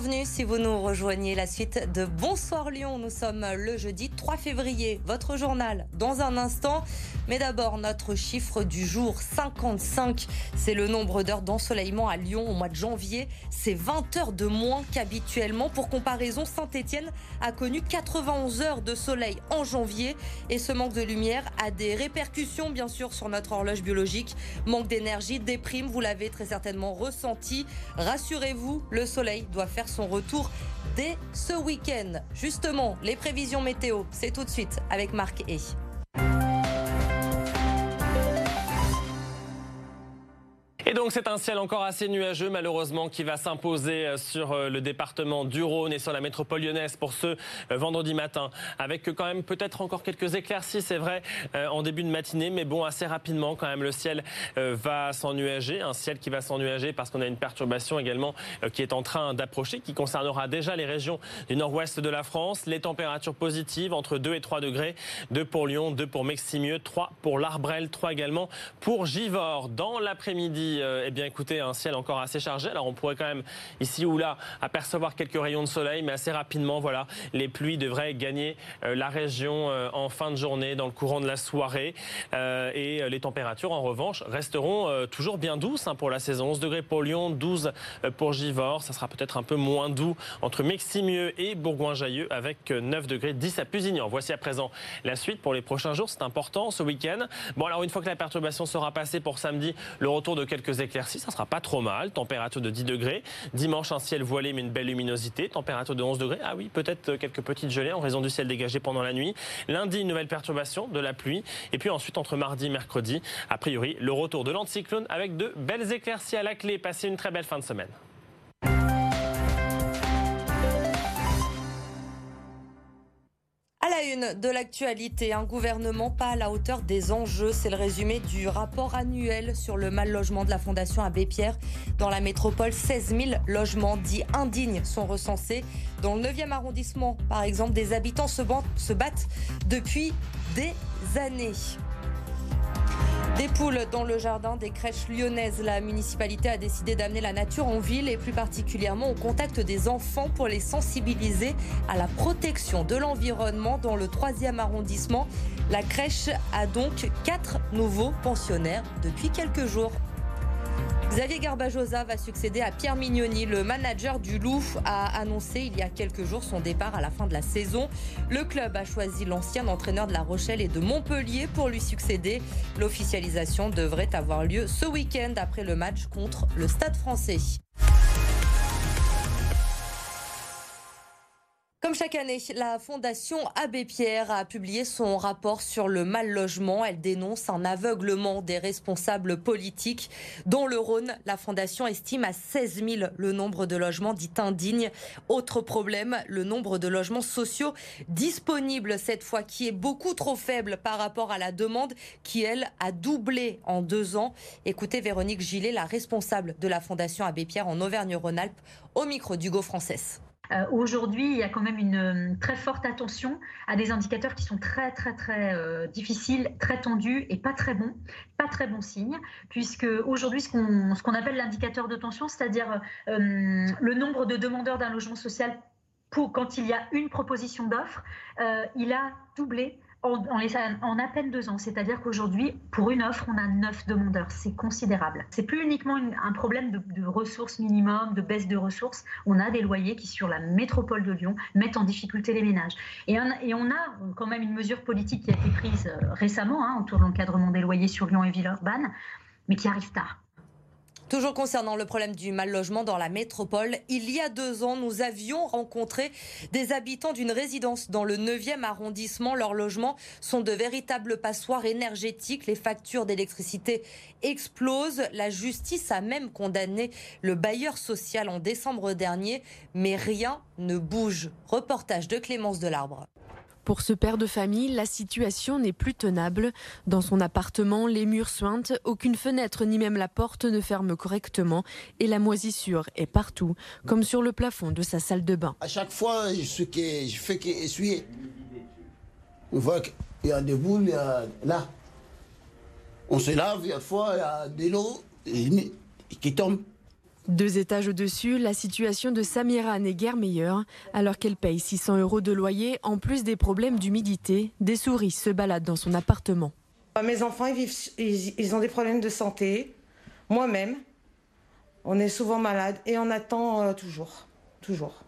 Bienvenus si vous nous rejoignez la suite de Bonsoir Lyon. Nous sommes le jeudi 3 février. Votre journal dans un instant. Mais d'abord, notre chiffre du jour 55. C'est le nombre d'heures d'ensoleillement à Lyon au mois de janvier. C'est 20 heures de moins qu'habituellement. Pour comparaison, Saint-Etienne a connu 91 heures de soleil en janvier. Et ce manque de lumière a des répercussions, bien sûr, sur notre horloge biologique. Manque d'énergie, déprime, vous l'avez très certainement ressenti. Rassurez-vous, le soleil doit faire son retour dès ce week-end. Justement, les prévisions météo, c'est tout de suite avec Marc E. Et donc c'est un ciel encore assez nuageux malheureusement qui va s'imposer euh, sur euh, le département du Rhône et sur la métropole lyonnaise pour ce euh, vendredi matin. Avec quand même peut-être encore quelques éclaircies c'est vrai en début de matinée mais bon assez rapidement quand même le ciel va s'ennuager. Un ciel qui va s'ennuager parce qu'on a une perturbation également qui est en train d'approcher qui concernera déjà les régions du nord-ouest de la France. Les températures positives entre 2 et 3 degrés. 2 pour Lyon 2 pour Meximieux 3 pour l'Arbrel 3 également pour Givors. Dans l'après-midi euh, eh bien, écoutez, un ciel encore assez chargé. Alors, on pourrait quand même ici ou là apercevoir quelques rayons de soleil, mais assez rapidement, voilà, les pluies devraient gagner euh, la région euh, en fin de journée, dans le courant de la soirée. et les températures, en revanche, resteront toujours bien douces hein, pour la saison. 11 degrés pour Lyon, 12 pour Givors. Ça sera peut-être un peu moins doux entre Meximieux et Bourgoin-Jailleux avec 9 degrés 10 à Pusignan. Voici à présent la suite pour les prochains jours. C'est important ce week-end. Bon, alors une fois que la perturbation sera passée pour samedi, le retour de quelques éclaircies, ça sera pas trop mal. Température de 10 degrés. Dimanche, un ciel voilé mais une belle luminosité. Température de 11 degrés. Ah oui, peut-être quelques petites gelées en raison du ciel dégagé pendant la nuit. Lundi, une nouvelle perturbation, de la pluie. Et puis ensuite, entre mardi et mercredi, a priori, le retour de l'anticyclone avec de belles éclaircies à la clé. Passez une très belle fin de semaine. La une de l'actualité, un gouvernement pas à la hauteur des enjeux. C'est le résumé du rapport annuel sur le mal logement de la Fondation Abbé Pierre. Dans la métropole, 16 000 logements dits indignes sont recensés. Dans le 9e arrondissement, par exemple, des habitants se battent depuis des années. Des poules dans le jardin des crèches lyonnaises. La municipalité a décidé d'amener la nature en ville et plus particulièrement au contact des enfants pour les sensibiliser à la protection de l'environnement dans le 3e arrondissement. La crèche a donc quatre nouveaux pensionnaires depuis quelques jours. Xavier Garbajosa va succéder à Pierre Mignoni. Le manager du Loup a annoncé il y a quelques jours son départ à la fin de la saison. Le club a choisi l'ancien entraîneur de La Rochelle et de Montpellier pour lui succéder. L'officialisation devrait avoir lieu ce week-end après le match contre le Stade français. Comme chaque année, la Fondation Abbé Pierre a publié son rapport sur le mal logement. Elle dénonce un aveuglement des responsables politiques. Dans le Rhône, la Fondation estime à 16 000 le nombre de logements dits indignes. Autre problème, le nombre de logements sociaux disponibles cette fois, qui est beaucoup trop faible par rapport à la demande, qui elle a doublé en deux ans. Écoutez Véronique Gillet, la responsable de la Fondation Abbé Pierre en Auvergne-Rhône-Alpes, au micro d'Hugo Française. Euh, aujourd'hui, il y a quand même une euh, très forte attention à des indicateurs qui sont très très très euh, difficiles, très tendus et pas très bons, pas très bons signes, puisque aujourd'hui, ce qu'on appelle l'indicateur de tension, c'est-à-dire le nombre de demandeurs d'un logement social pour quand il y a une proposition d'offre, il a doublé en, en, à peine deux ans. C'est-à-dire qu'aujourd'hui, pour une offre, on a neuf demandeurs. C'est considérable. C'est plus uniquement un problème de, ressources minimum, de baisse de ressources. On a des loyers qui, sur la métropole de Lyon, mettent en difficulté les ménages. Et, et on a quand même une mesure politique qui a été prise euh, récemment hein, autour de l'encadrement des loyers sur Lyon et Villeurbanne, mais qui arrive tard. Toujours concernant le problème du mal logement dans la métropole, il y a deux ans, nous avions rencontré des habitants d'une résidence dans le 9e arrondissement. Leurs logements sont de véritables passoires énergétiques. Les factures d'électricité explosent. La justice a même condamné le bailleur social en décembre dernier, mais rien ne bouge. Reportage de Clémence Delarbre. Pour ce père de famille, la situation n'est plus tenable. Dans son appartement, les murs suintent, aucune fenêtre ni même la porte ne ferme correctement et la moisissure est partout, comme sur le plafond de sa salle de bain. À chaque fois, ce que je fais. On voit qu'il y a des boules, là. On se lave, il fois, il y a de l'eau qui tombe. Deux étages au-dessus, la situation de Samira n'est guère meilleure. Alors qu'elle paye 600 euros de loyer, en plus des problèmes d'humidité, des souris se baladent dans son appartement. Mes enfants, ils, vivent, ils ont des problèmes de santé. Moi-même, on est souvent malade et on attend euh, toujours. Toujours.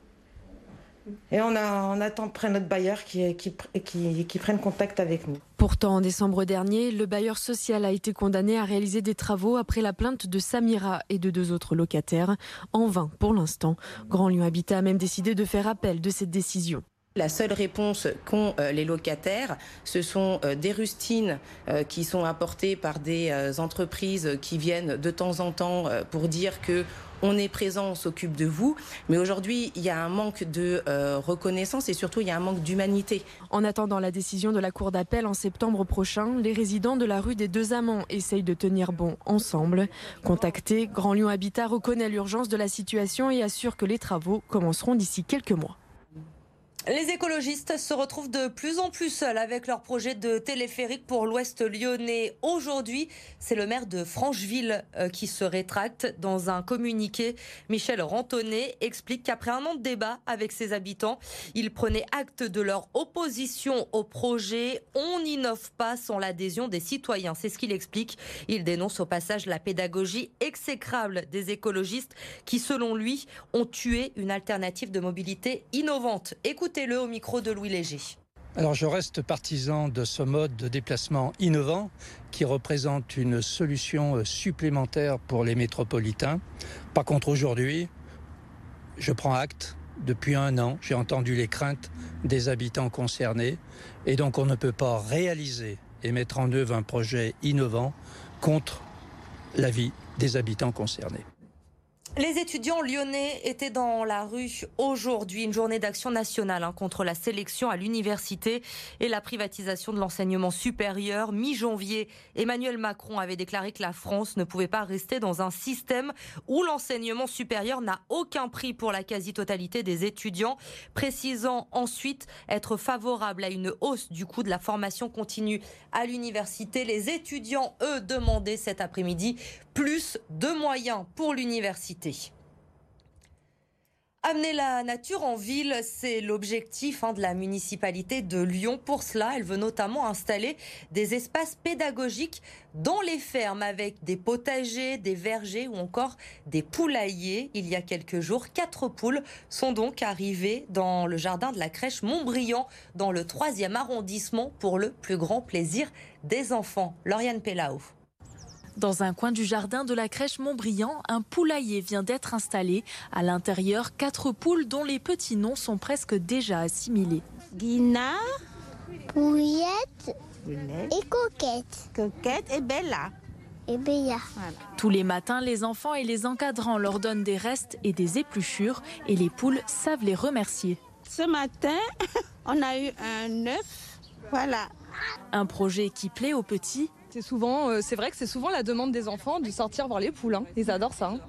Et on, attend près notre bailleur qui, qui prenne contact avec nous. Pourtant, en décembre dernier, le bailleur social a été condamné à réaliser des travaux après la plainte de Samira et de deux autres locataires. En vain pour l'instant. Grand Lyon Habitat a même décidé de faire appel de cette décision. La seule réponse qu'ont euh, les locataires, ce sont euh, des rustines euh, qui sont apportées par des entreprises qui viennent de temps en temps pour dire que on est présent, on s'occupe de vous. Mais aujourd'hui, il y a un manque de reconnaissance et surtout, il y a un manque d'humanité. En attendant la décision de la Cour d'appel en septembre prochain, les résidents de la rue des Deux Amants essayent de tenir bon ensemble. Contacté, Grand Lyon Habitat reconnaît l'urgence de la situation et assure que les travaux commenceront d'ici quelques mois. Les écologistes se retrouvent de plus en plus seuls avec leur projet de téléphérique pour l'ouest lyonnais. Aujourd'hui, c'est le maire de Francheville euh, qui se rétracte. Dans un communiqué, Michel Rantonnet explique qu'après un an de débat avec ses habitants, il prenait acte de leur opposition au projet. On n'innove pas sans l'adhésion des citoyens. C'est ce qu'il explique. Il dénonce au passage la pédagogie exécrable des écologistes qui, selon lui, ont tué une alternative de mobilité innovante. Écoute Écoutez-le au micro de Louis Léger. Alors je reste partisan de ce mode de déplacement innovant qui représente une solution supplémentaire pour les métropolitains. Par contre aujourd'hui, je prends acte. Depuis un an, j'ai entendu les craintes des habitants concernés et donc on ne peut pas réaliser et mettre en œuvre un projet innovant contre l'avis des habitants concernés. Les étudiants lyonnais étaient dans la rue aujourd'hui, une journée d'action nationale hein, contre la sélection à l'université et la privatisation de l'enseignement supérieur. Mi-janvier, Emmanuel Macron avait déclaré que la France ne pouvait pas rester dans un système où l'enseignement supérieur n'a aucun prix pour la quasi-totalité des étudiants, précisant ensuite être favorable à une hausse du coût de la formation continue à l'université. Les étudiants, eux, demandaient cet après-midi plus de moyens pour l'université. Amener la nature en ville, c'est l'objectif hein, de la municipalité de Lyon. Pour cela, elle veut notamment installer des espaces pédagogiques dans les fermes avec des potagers, des vergers ou encore des poulaillers. Il y a quelques jours, quatre poules sont donc arrivées dans le jardin de la crèche Montbriand, dans le troisième arrondissement, pour le plus grand plaisir des enfants. Lauriane Pellao. Dans un coin du jardin de la crèche Montbriand, un poulailler vient d'être installé. À l'intérieur, quatre poules dont les petits noms sont presque déjà assimilés. Guina, Pouillette et Coquette. Coquette et Bella. Et Bella. Tous les matins, les enfants et les encadrants leur donnent des restes et des épluchures et les poules savent les remercier. Ce matin, (laughs) on a eu un œuf. Voilà. Un projet qui plaît aux petits c'est souvent, euh, c'est vrai que c'est souvent la demande des enfants de sortir voir les poules. Hein. Ils adorent ça. Hein.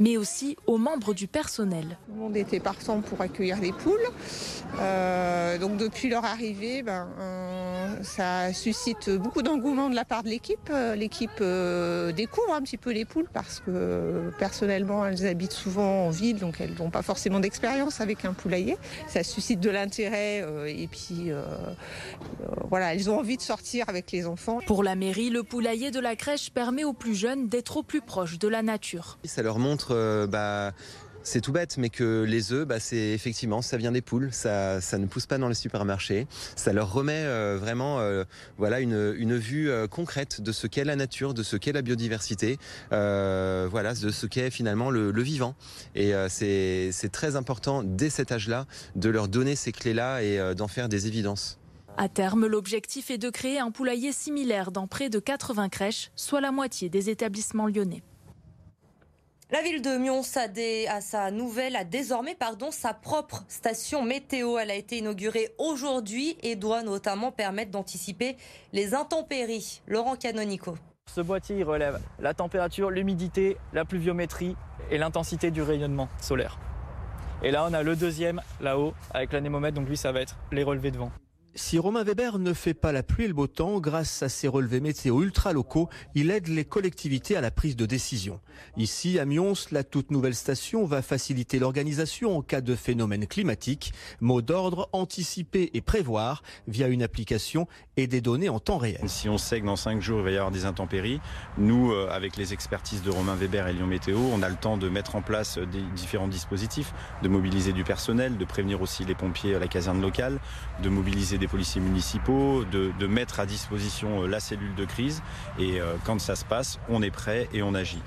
Mais aussi aux membres du personnel. Tout le monde était partant pour accueillir les poules. Euh, donc depuis leur arrivée, ben, ça suscite beaucoup d'engouement de la part de l'équipe. Euh, l'équipe euh, découvre un petit peu les poules parce que personnellement, elles habitent souvent en ville, donc elles n'ont pas forcément d'expérience avec un poulailler. Ça suscite de l'intérêt euh, et puis voilà, elles ont envie de sortir avec les enfants. Pour la mairie, le poulailler de la crèche permet aux plus jeunes d'être au plus proche de la nature. Ça leur montre bah, c'est tout bête, mais que les œufs, bah, c'est effectivement, ça vient des poules, ça, ne pousse pas dans les supermarchés. Ça leur remet euh, vraiment, euh, voilà, une, vue euh, concrète de ce qu'est la nature, de ce qu'est la biodiversité, voilà, de ce qu'est finalement le, le, vivant. Et c'est très important dès cet âge-là de leur donner ces clés-là et d'en faire des évidences. À terme, l'objectif est de créer un poulailler similaire dans près de 80 crèches, soit la moitié des établissements lyonnais. La ville de Mions a, sa nouvelle, a désormais pardon, sa propre station météo. Elle a été inaugurée aujourd'hui et doit notamment permettre d'anticiper les intempéries. Laurent Canonico. Ce boîtier relève la température, l'humidité, la pluviométrie et l'intensité du rayonnement solaire. Et là, on a le deuxième là-haut avec l'anémomètre, donc lui, ça va être les relevés de vent. Si Romain Weber ne fait pas la pluie et le beau temps, grâce à ses relevés météo ultra locaux, il aide les collectivités à la prise de décision. Ici, à Mions, la toute nouvelle station va faciliter l'organisation en cas de phénomène climatique. Mot d'ordre, anticiper et prévoir via une application et des données en temps réel. Si on sait que dans 5 jours il va y avoir des intempéries, nous, euh, avec les expertises de Romain Weber et Lyon Météo, on a le temps de mettre en place des différents dispositifs, de mobiliser du personnel, de prévenir aussi les pompiers à la caserne locale, de mobiliser des policiers municipaux, de, mettre à disposition euh, la cellule de crise. Et euh, quand ça se passe, on est prêt et on agit.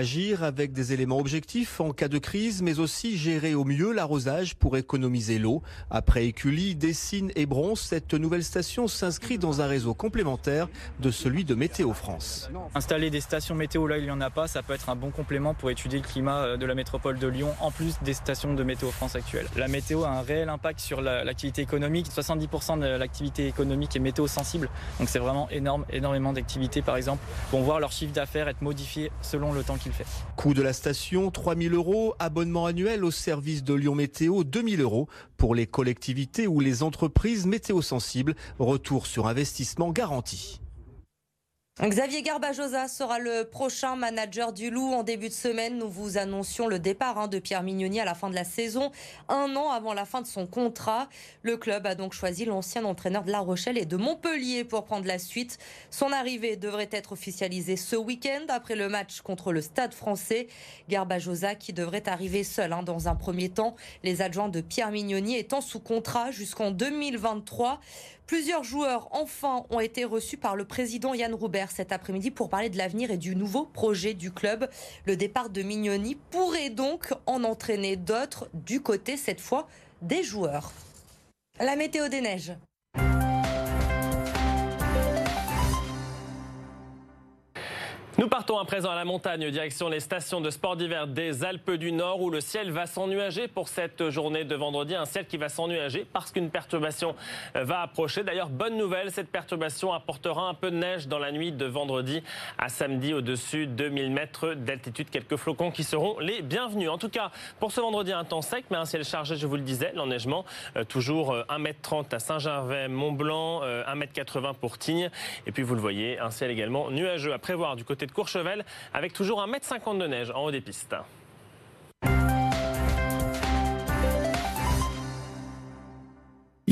Agir avec des éléments objectifs en cas de crise, mais aussi gérer au mieux l'arrosage pour économiser l'eau. Après Écully, Dessines et Bronze, cette nouvelle station s'inscrit dans un réseau complémentaire de celui de Météo France. Installer des stations météo là il n'y en a pas, ça peut être un bon complément pour étudier le climat euh, de la métropole de Lyon, en plus des stations de Météo France actuelles. La météo a un réel impact sur la- l'activité économique. 70% de l'activité économique est météo sensible, donc c'est vraiment énorme, énormément d'activités par exemple vont voir leur chiffre d'affaires être modifié selon le temps Coût de la station, 3000 euros. Abonnement annuel au service de Lyon Météo, 2000 euros. Pour les collectivités ou les entreprises météo sensibles, retour sur investissement garanti. Xavier Garbajosa sera le prochain manager du Loup. En début de semaine, nous vous annoncions le départ hein, de Pierre Mignoni à la fin de la saison, un an avant la fin de son contrat. Le club a donc choisi l'ancien entraîneur de La Rochelle et de Montpellier pour prendre la suite. Son arrivée devrait être officialisée ce week-end après le match contre le Stade français. Garbajosa qui devrait arriver seul hein, dans un premier temps, les adjoints de Pierre Mignoni étant sous contrat jusqu'en 2023. Plusieurs joueurs, enfin, ont été reçus par le président Yann Roubert cet après-midi pour parler de l'avenir et du nouveau projet du club. Le départ de Mignoni pourrait donc en entraîner d'autres du côté, cette fois, des joueurs. La météo des neiges. Nous partons à présent à la montagne, direction les stations de sport d'hiver des Alpes du Nord, où le ciel va s'ennuager pour cette journée de vendredi. Un ciel qui va s'ennuager parce qu'une perturbation va approcher. D'ailleurs, bonne nouvelle, cette perturbation apportera un peu de neige dans la nuit de vendredi à samedi au-dessus de 1000 mètres d'altitude. Quelques flocons qui seront les bienvenus. En tout cas, pour ce vendredi, un temps sec, mais un ciel chargé, je vous le disais. L'enneigement, euh, toujours euh, 1m30 à Saint-Gervais, Mont-Blanc, euh, 1m80 pour Tignes. Et puis, vous le voyez, un ciel également nuageux à prévoir du côté de Courchevel, avec toujours 1m50 de neige en haut des pistes.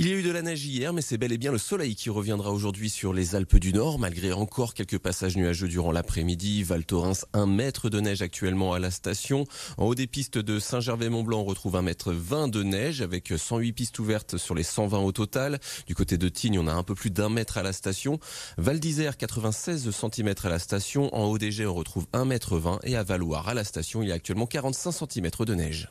Il y a eu de la neige hier, mais c'est bel et bien le soleil qui reviendra aujourd'hui sur les Alpes du Nord, malgré encore quelques passages nuageux durant l'après-midi. Val Thorens, un mètre de neige actuellement à la station. En haut des pistes de Saint-Gervais-Mont-Blanc, on retrouve un mètre 20 de neige, avec 108 pistes ouvertes sur les 120 au total. Du côté de Tignes, on a un peu plus d'un mètre à la station. Val d'Isère, 96 cm à la station. En haut des on retrouve 1 mètre 20 et à Valoir, à la station, il y a actuellement 45 cm de neige.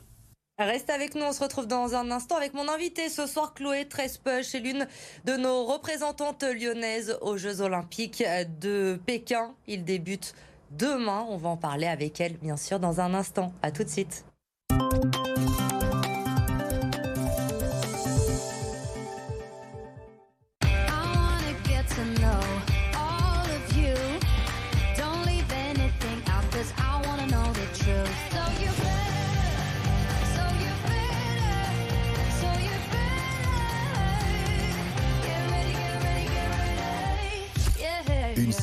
Reste avec nous, on se retrouve dans un instant avec mon invité ce soir, Chloé Trespech, est l'une de nos représentantes lyonnaises aux Jeux Olympiques de Pékin. Il débute demain, on va en parler avec elle bien sûr dans un instant. À tout de suite.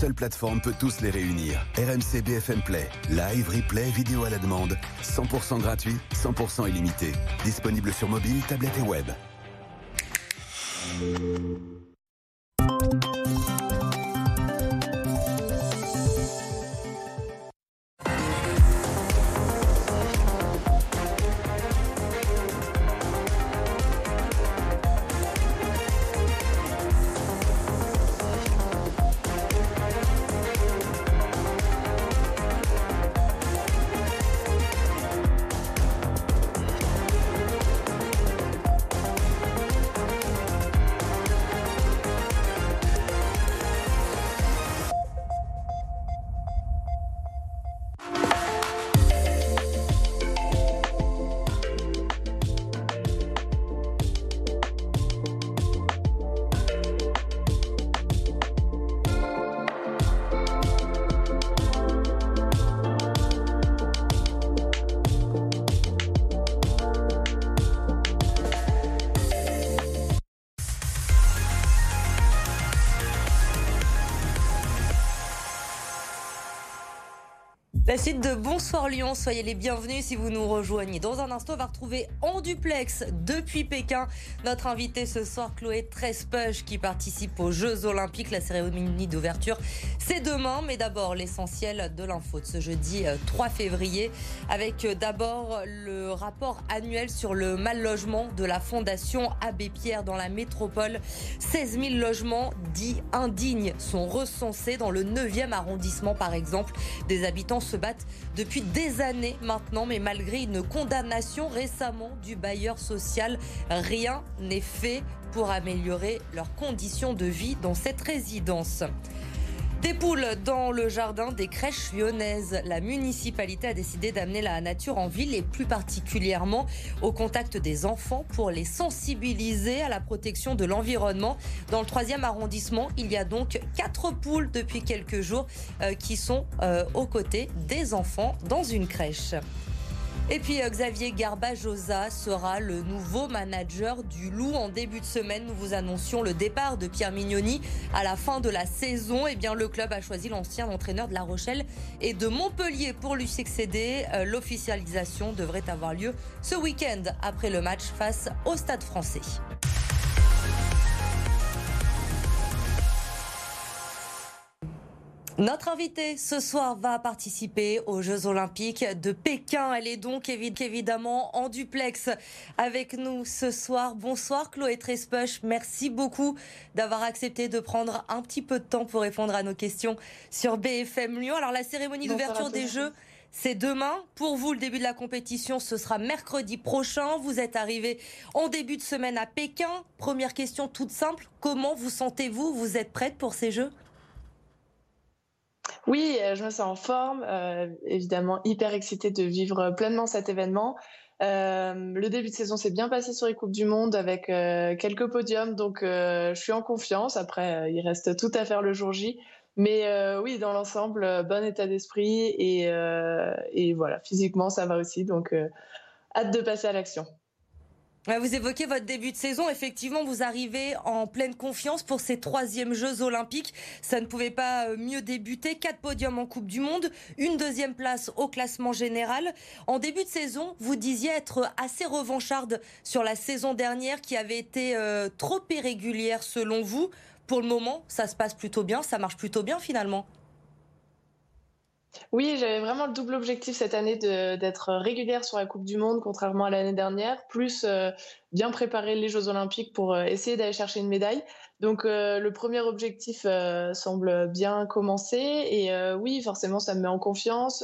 Seule plateforme peut tous les réunir. RMC BFM Play. Live, replay, vidéo à la demande. 100% gratuit, 100% illimité. Disponible sur mobile, tablette et web. Bonsoir Lyon, soyez les bienvenus si vous nous rejoignez. Dans un instant, on va retrouver en duplex depuis Pékin notre invité ce soir, Chloé Trespeuch, qui participe aux Jeux Olympiques. La cérémonie d'ouverture, c'est demain, mais d'abord l'essentiel de l'info de ce jeudi 3 euh, février, avec euh, d'abord le rapport annuel sur le mal logement de la Fondation Abbé Pierre dans la métropole. 16 000 logements dits indignes sont recensés dans le 9e arrondissement, par exemple. Des habitants se battent depuis des années maintenant, mais malgré une condamnation récemment du bailleur social, rien n'est fait pour améliorer leurs conditions de vie dans cette résidence. Des poules dans le jardin des crèches lyonnaises. La municipalité a décidé d'amener la nature en ville et plus particulièrement au contact des enfants pour les sensibiliser à la protection de l'environnement. Dans le troisième arrondissement, il y a donc quatre poules depuis quelques jours euh, qui sont euh, aux côtés des enfants dans une crèche. Et puis euh, Xavier Garbajosa sera le nouveau manager du Loup. En début de semaine, nous vous annoncions le départ de Pierre Mignoni à la fin de la saison. Eh bien, le club a choisi l'ancien entraîneur de La Rochelle et de Montpellier pour lui succéder. Euh, l'officialisation devrait avoir lieu ce week-end après le match face au Stade français. Notre invitée ce soir va participer aux Jeux Olympiques de Pékin. Elle est donc évidemment en duplex avec nous ce soir. Bonsoir Chloé Trespech. Merci beaucoup d'avoir accepté de prendre un petit peu de temps pour répondre à nos questions sur BFM Lyon. Alors la cérémonie d'ouverture des Jeux, c'est demain. Pour vous, le début de la compétition, ce sera mercredi prochain. Vous êtes arrivé en début de semaine à Pékin. Première question toute simple. Comment vous sentez-vous? Vous êtes prête pour ces Jeux? Oui, euh, je me sens en forme, euh, évidemment hyper excitée de vivre pleinement cet événement. Euh, le début de saison s'est bien passé sur les Coupes du Monde avec quelques podiums, donc je suis en confiance. Après, il reste tout à faire le jour J. Mais oui, dans l'ensemble, bon état d'esprit et, et, voilà, physiquement, ça va aussi. Donc, hâte de passer à l'action. Vous évoquez votre début de saison. Effectivement, vous arrivez en pleine confiance pour ces troisièmes Jeux Olympiques. Ça ne pouvait pas euh, mieux débuter. Quatre podiums en Coupe du Monde, une deuxième place au classement général. En début de saison, vous disiez être assez revancharde sur la saison dernière qui avait été euh, trop irrégulière selon vous. Pour le moment, ça se passe plutôt bien, ça marche plutôt bien finalement. Oui, j'avais vraiment le double objectif cette année d'être régulière sur la Coupe du Monde, contrairement à l'année dernière, plus euh, bien préparer les Jeux Olympiques pour euh, essayer d'aller chercher une médaille. Donc euh, le premier objectif semble bien commencer et oui, forcément, ça me met en confiance.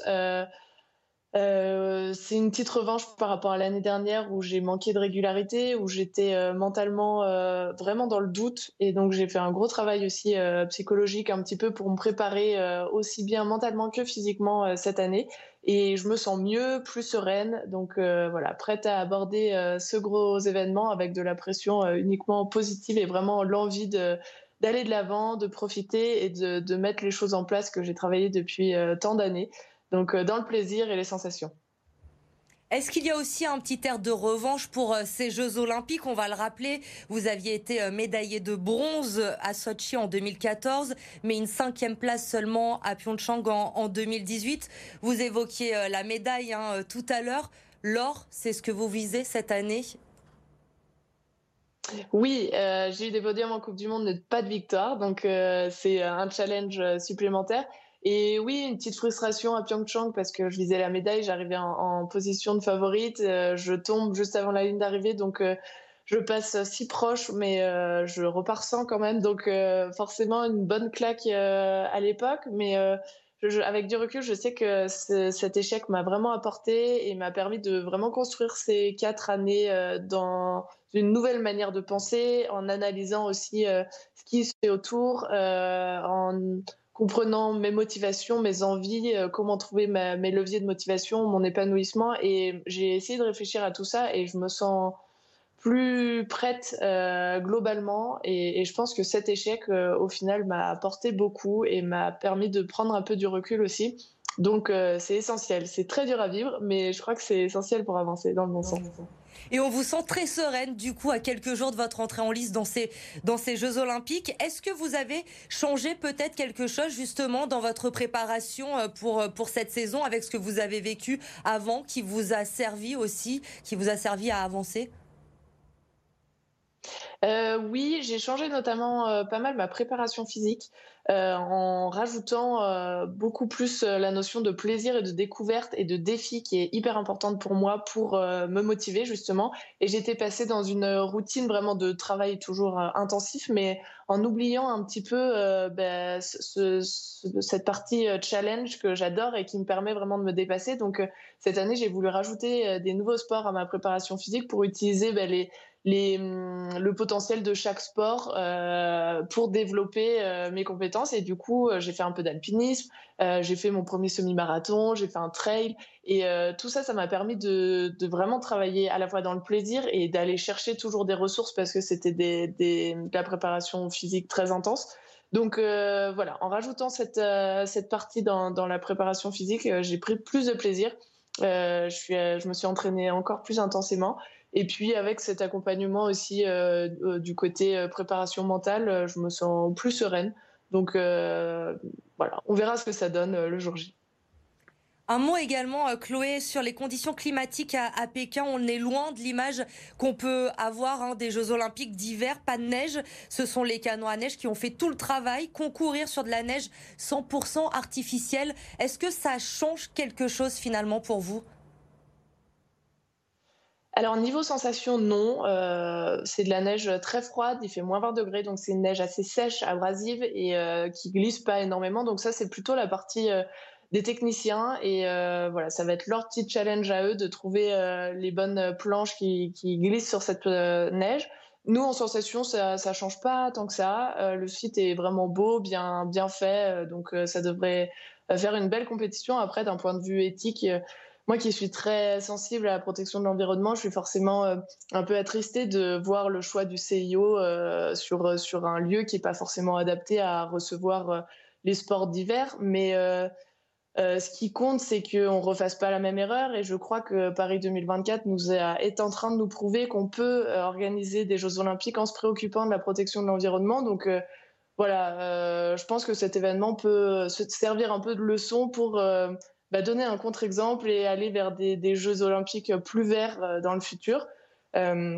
Euh, c'est une petite revanche par rapport à l'année dernière où j'ai manqué de régularité, où j'étais euh, mentalement euh, vraiment dans le doute. Et donc j'ai fait un gros travail aussi psychologique un petit peu pour me préparer aussi bien mentalement que physiquement cette année. Et je me sens mieux, plus sereine. Donc voilà, prête à aborder ce gros événement avec de la pression uniquement positive et vraiment l'envie d'aller de l'avant, de profiter et de, de, mettre les choses en place que j'ai travaillé depuis tant d'années. Donc euh, dans le plaisir et les sensations. Est-ce qu'il y a aussi un petit air de revanche pour euh, ces Jeux Olympiques? On va le rappeler, vous aviez été euh, médaillé de bronze à Sochi en 2014, mais une cinquième place seulement à Pyeongchang en, 2018. Vous évoquiez la médaille hein, tout à l'heure. L'or, c'est ce que vous visez cette année? Oui, j'ai eu des podiums en Coupe du Monde, mais pas de victoire, donc c'est un challenge supplémentaire. Et oui, une petite frustration à Pyeongchang parce que je visais la médaille, j'arrivais en, position de favorite, euh, je tombe juste avant la ligne d'arrivée, donc euh, je passe si proche, mais euh, je repars sans quand même. Donc forcément une bonne claque à l'époque, mais avec du recul, je sais que cet échec m'a vraiment apporté et m'a permis de vraiment construire ces quatre années dans une nouvelle manière de penser, en analysant aussi ce qui se fait autour, en comprenant mes motivations, mes envies, euh, comment trouver mes leviers de motivation, mon épanouissement. Et j'ai essayé de réfléchir à tout ça et je me sens plus prête euh, globalement. Et, je pense que cet échec, euh, au final, m'a apporté beaucoup et m'a permis de prendre un peu du recul aussi. Donc c'est essentiel. C'est très dur à vivre, mais je crois que c'est essentiel pour avancer dans le bon sens. Et on vous sent très sereine du coup à quelques jours de votre entrée en lice dans ces, dans ces Jeux Olympiques. Est-ce que vous avez changé peut-être quelque chose justement dans votre préparation euh, pour, pour cette saison avec ce que vous avez vécu avant qui vous a servi aussi, qui vous a servi à avancer? Euh, oui, j'ai changé notamment euh, pas mal ma préparation physique euh, en rajoutant beaucoup plus la notion de plaisir et de découverte et de défi qui est hyper importante pour moi pour me motiver justement. Et j'étais passée dans une routine vraiment de travail toujours intensif, mais en oubliant un petit peu ben, cette partie challenge que j'adore et qui me permet vraiment de me dépasser. Donc cette année, j'ai voulu rajouter des nouveaux sports à ma préparation physique pour utiliser ben, les hum, le potentiel de chaque sport euh, pour développer euh, mes compétences. Et du coup, euh, j'ai fait un peu d'alpinisme, j'ai fait mon premier semi-marathon, j'ai fait un trail. Et tout ça, ça m'a permis de, vraiment travailler à la fois dans le plaisir et d'aller chercher toujours des ressources parce que c'était de la préparation physique très intense. Donc voilà, en rajoutant cette, cette partie dans, dans la préparation physique, j'ai pris plus de plaisir. je, suis, je me suis entraînée encore plus intensément. Et puis avec cet accompagnement aussi euh, euh, du côté euh, préparation mentale, je me sens plus sereine. Donc voilà, on verra ce que ça donne le jour J. Un mot également, Chloé, sur les conditions climatiques à, Pékin. On est loin de l'image qu'on peut avoir hein, des Jeux Olympiques d'hiver. Pas de neige. Ce sont les canons à neige qui ont fait tout le travail. Concourir sur de la neige 100% artificielle. Est-ce que ça change quelque chose finalement pour vous? Alors niveau sensation, non. Euh, c'est de la neige très froide, il fait moins 20 degrés, donc c'est une neige assez sèche, abrasive et euh, qui glisse pas énormément. Donc ça, c'est plutôt la partie euh, des techniciens et voilà, ça va être leur petit challenge à eux de trouver les bonnes planches qui, glissent sur cette neige. Nous, en sensation, ça, ça change pas tant que ça. le site est vraiment beau, bien bien fait, donc ça devrait faire une belle compétition. Après, d'un point de vue éthique moi qui suis très sensible à la protection de l'environnement, je suis forcément euh, un peu attristée de voir le choix du CIO euh, sur, euh, sur un lieu qui n'est pas forcément adapté à recevoir les sports d'hiver. Mais ce qui compte, c'est qu'on ne refasse pas la même erreur. Et je crois que Paris 2024 nous est en train de nous prouver qu'on peut organiser des Jeux olympiques en se préoccupant de la protection de l'environnement. Donc voilà, je pense que cet événement peut se servir un peu de leçon pour bah, donner un contre-exemple et aller vers des, Jeux olympiques plus verts euh, dans le futur. Euh,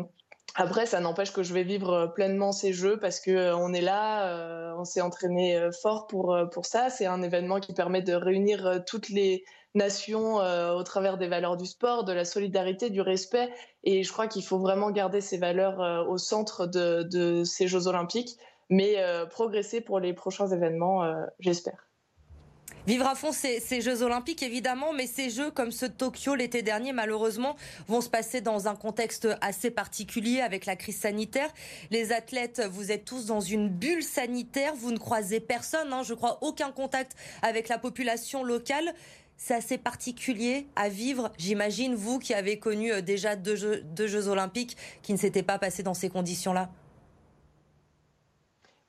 après, ça n'empêche que je vais vivre pleinement ces Jeux parce que euh, on est là, on s'est entraîné fort pour pour ça. C'est un événement qui permet de réunir toutes les nations au travers des valeurs du sport, de la solidarité, du respect. Et je crois qu'il faut vraiment garder ces valeurs au centre de, ces Jeux olympiques, mais progresser pour les prochains événements, j'espère. Vivre à fond ces, Jeux Olympiques, évidemment, mais ces Jeux comme ceux de Tokyo l'été dernier, malheureusement, vont se passer dans un contexte assez particulier avec la crise sanitaire. Les athlètes, vous êtes tous dans une bulle sanitaire, vous ne croisez personne, hein, je crois aucun contact avec la population locale. C'est assez particulier à vivre, j'imagine, vous qui avez connu euh, déjà deux Jeux, deux jeux Olympiques qui ne s'étaient pas passés dans ces conditions-là.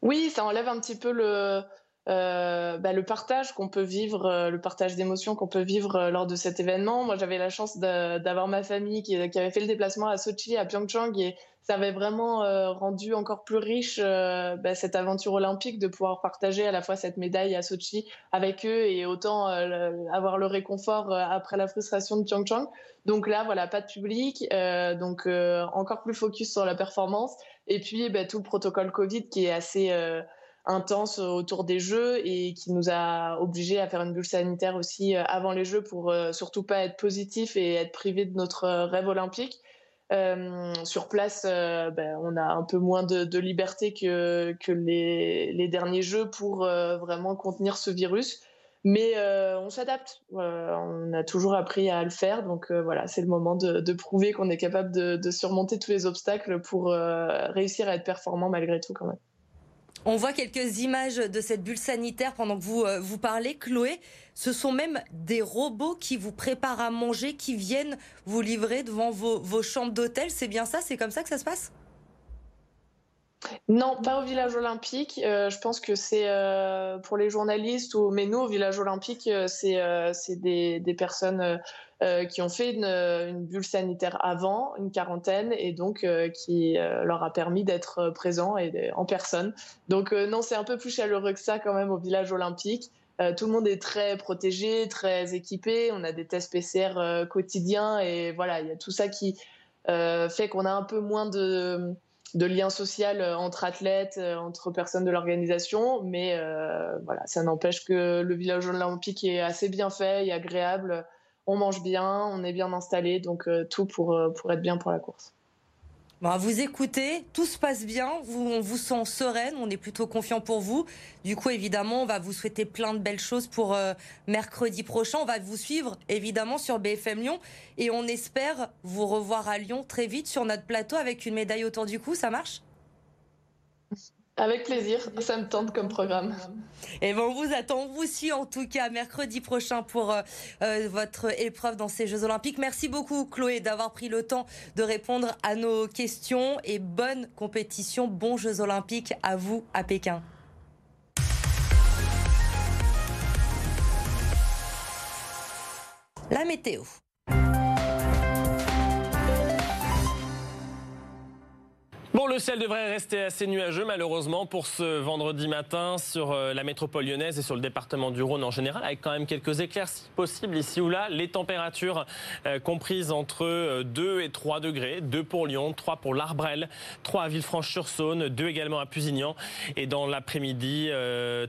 Oui, ça enlève un petit peu le, euh, bah, le partage qu'on peut vivre, euh, le partage d'émotions qu'on peut vivre euh, lors de cet événement. Moi, j'avais la chance d'avoir ma famille qui, avait fait le déplacement à Sochi, à Pyeongchang, et ça avait vraiment rendu encore plus riche bah, cette aventure olympique de pouvoir partager à la fois cette médaille à Sochi avec eux et autant avoir le réconfort après la frustration de Pyeongchang. Donc là, voilà, pas de public, donc encore plus focus sur la performance. Et puis, bah, tout le protocole Covid qui est assez intense autour des Jeux et qui nous a obligés à faire une bulle sanitaire aussi euh, avant les Jeux pour euh, surtout pas être positif et être privé de notre euh, rêve olympique. sur place, ben, on a un peu moins de, liberté que, les, derniers Jeux pour vraiment contenir ce virus. Mais on s'adapte. on a toujours appris à le faire. Donc voilà, c'est le moment de, prouver qu'on est capable de, surmonter tous les obstacles pour réussir à être performant malgré tout quand même. On voit quelques images de cette bulle sanitaire pendant que vous, euh, vous parlez, Chloé. Ce sont même des robots qui vous préparent à manger, qui viennent vous livrer devant vos, chambres d'hôtel. C'est bien ça? C'est comme ça que ça se passe? Non, pas au village olympique. Euh, je pense que c'est euh, pour les journalistes, ou, mais nous, au village olympique, c'est des, personnes qui ont fait une, bulle sanitaire avant, une quarantaine, et donc qui leur a permis d'être présents et en personne. Donc non, c'est un peu plus chaleureux que ça quand même au village olympique. tout le monde est très protégé, très équipé. On a des tests PCR quotidiens et voilà, il y a tout ça qui fait qu'on a un peu moins de de lien social euh, entre athlètes, euh, entre personnes de l'organisation. Mais euh, voilà, ça n'empêche que le village olympique est assez bien fait et agréable. On mange bien, on est bien installé, donc tout pour, pour être bien pour la course. Bon, vous écouter, tout se passe bien, vous, on vous sent sereine, on est plutôt confiant pour vous. Du coup, évidemment, on va vous souhaiter plein de belles choses pour euh, mercredi prochain. On va vous suivre, évidemment, sur BFM Lyon. Et on espère vous revoir à Lyon très vite sur notre plateau avec une médaille autour du cou. Ça marche? Avec plaisir, ça me tente comme programme. Et eh ben on vous attend, vous aussi en tout cas, mercredi prochain pour euh, euh, votre épreuve dans ces Jeux Olympiques. Merci beaucoup Chloé d'avoir pris le temps de répondre à nos questions et bonne compétition, bons Jeux Olympiques à vous à Pékin. La météo. Bon, le ciel devrait rester assez nuageux malheureusement pour ce vendredi matin sur euh, la métropole lyonnaise et sur le département du Rhône en général, avec quand même quelques éclaircies possibles ici ou là. Les températures euh, comprises entre 2 euh, et 3 degrés, 2 pour Lyon, 3 pour l'Arbrel, 3 à Villefranche-sur-Saône, 2 également à Pusignan. Et dans l'après-midi,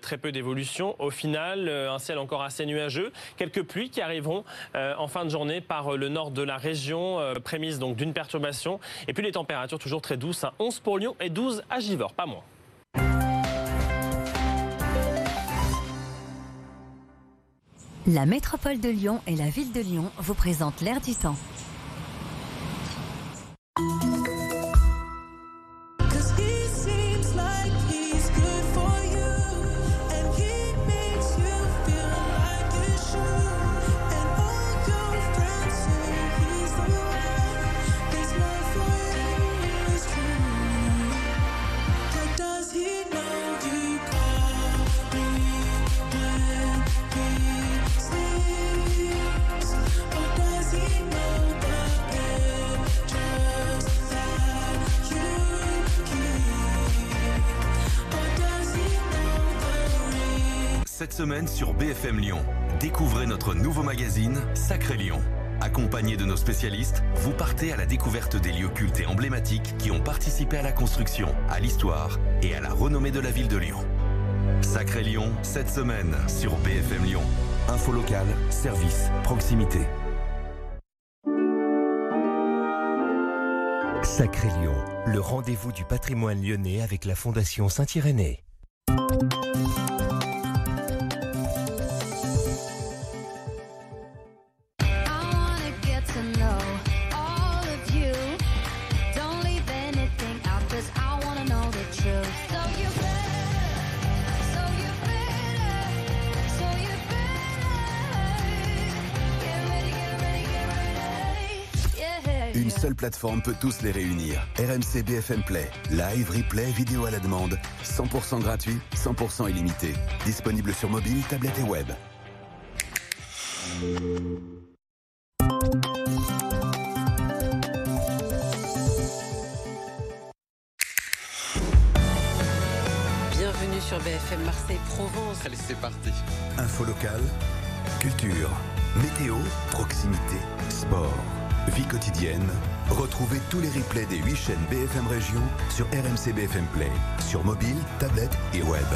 très peu d'évolution. Au final, un ciel encore assez nuageux. Quelques pluies qui arriveront en fin de journée par le nord de la région, prémise donc d'une perturbation. Et puis les températures toujours très douces. Hein. 11 pour Lyon et 12 à Givor, pas moins. La métropole de Lyon et la ville de Lyon vous présentent l'air du temps. Sur BFM Lyon, découvrez notre nouveau magazine Sacré Lyon. Accompagné de nos spécialistes, vous partez à la découverte des lieux cultes et emblématiques qui ont participé à la construction, à l'histoire et à la renommée de la ville de Lyon. Sacré Lyon, cette semaine sur BFM Lyon. Info locale, service, proximité. Sacré Lyon, le rendez-vous du patrimoine lyonnais avec la Fondation Saint-Irénée. Plateforme peut tous les réunir. RMC BFM Play, live, replay, vidéo à la demande, 100% gratuit, 100% illimité. Disponible sur mobile, tablette et web. Bienvenue sur BFM Marseille Provence. Allez, c'est parti. Info locale, culture, météo, proximité, sport, vie quotidienne Retrouvez tous les replays des 8 chaînes BFM Région sur RMC BFM Play, sur mobile, tablette et web.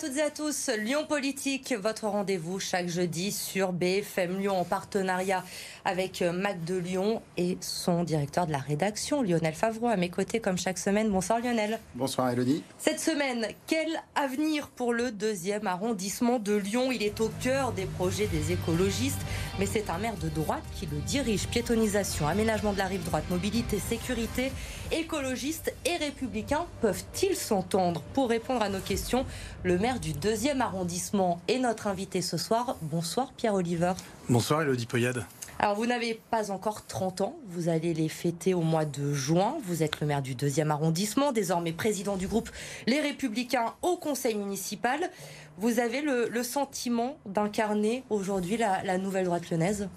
Toutes et à tous. Lyon Politique, votre rendez-vous chaque jeudi sur BFM Lyon en partenariat avec Mac de Lyon et son directeur de la rédaction, Lionel Favreau, à mes côtés comme chaque semaine. Bonsoir Lionel. Bonsoir Elodie. Cette semaine, quel avenir pour le deuxième arrondissement de Lyon? Il est au cœur des projets des écologistes, mais c'est un maire de droite qui le dirige. Piétonisation, aménagement de la rive droite, mobilité, sécurité, écologistes et républicains peuvent-ils s'entendre? Pour répondre à nos questions, le maire du deuxième arrondissement est notre invité ce soir. Bonsoir Pierre Oliver. Bonsoir Elodie Poyade. Alors vous n'avez pas encore 30 ans, vous allez les fêter au mois de juin. Vous êtes le maire du deuxième arrondissement, désormais président du groupe Les Républicains au conseil municipal. Vous avez le, sentiment d'incarner aujourd'hui la, nouvelle droite lyonnaise?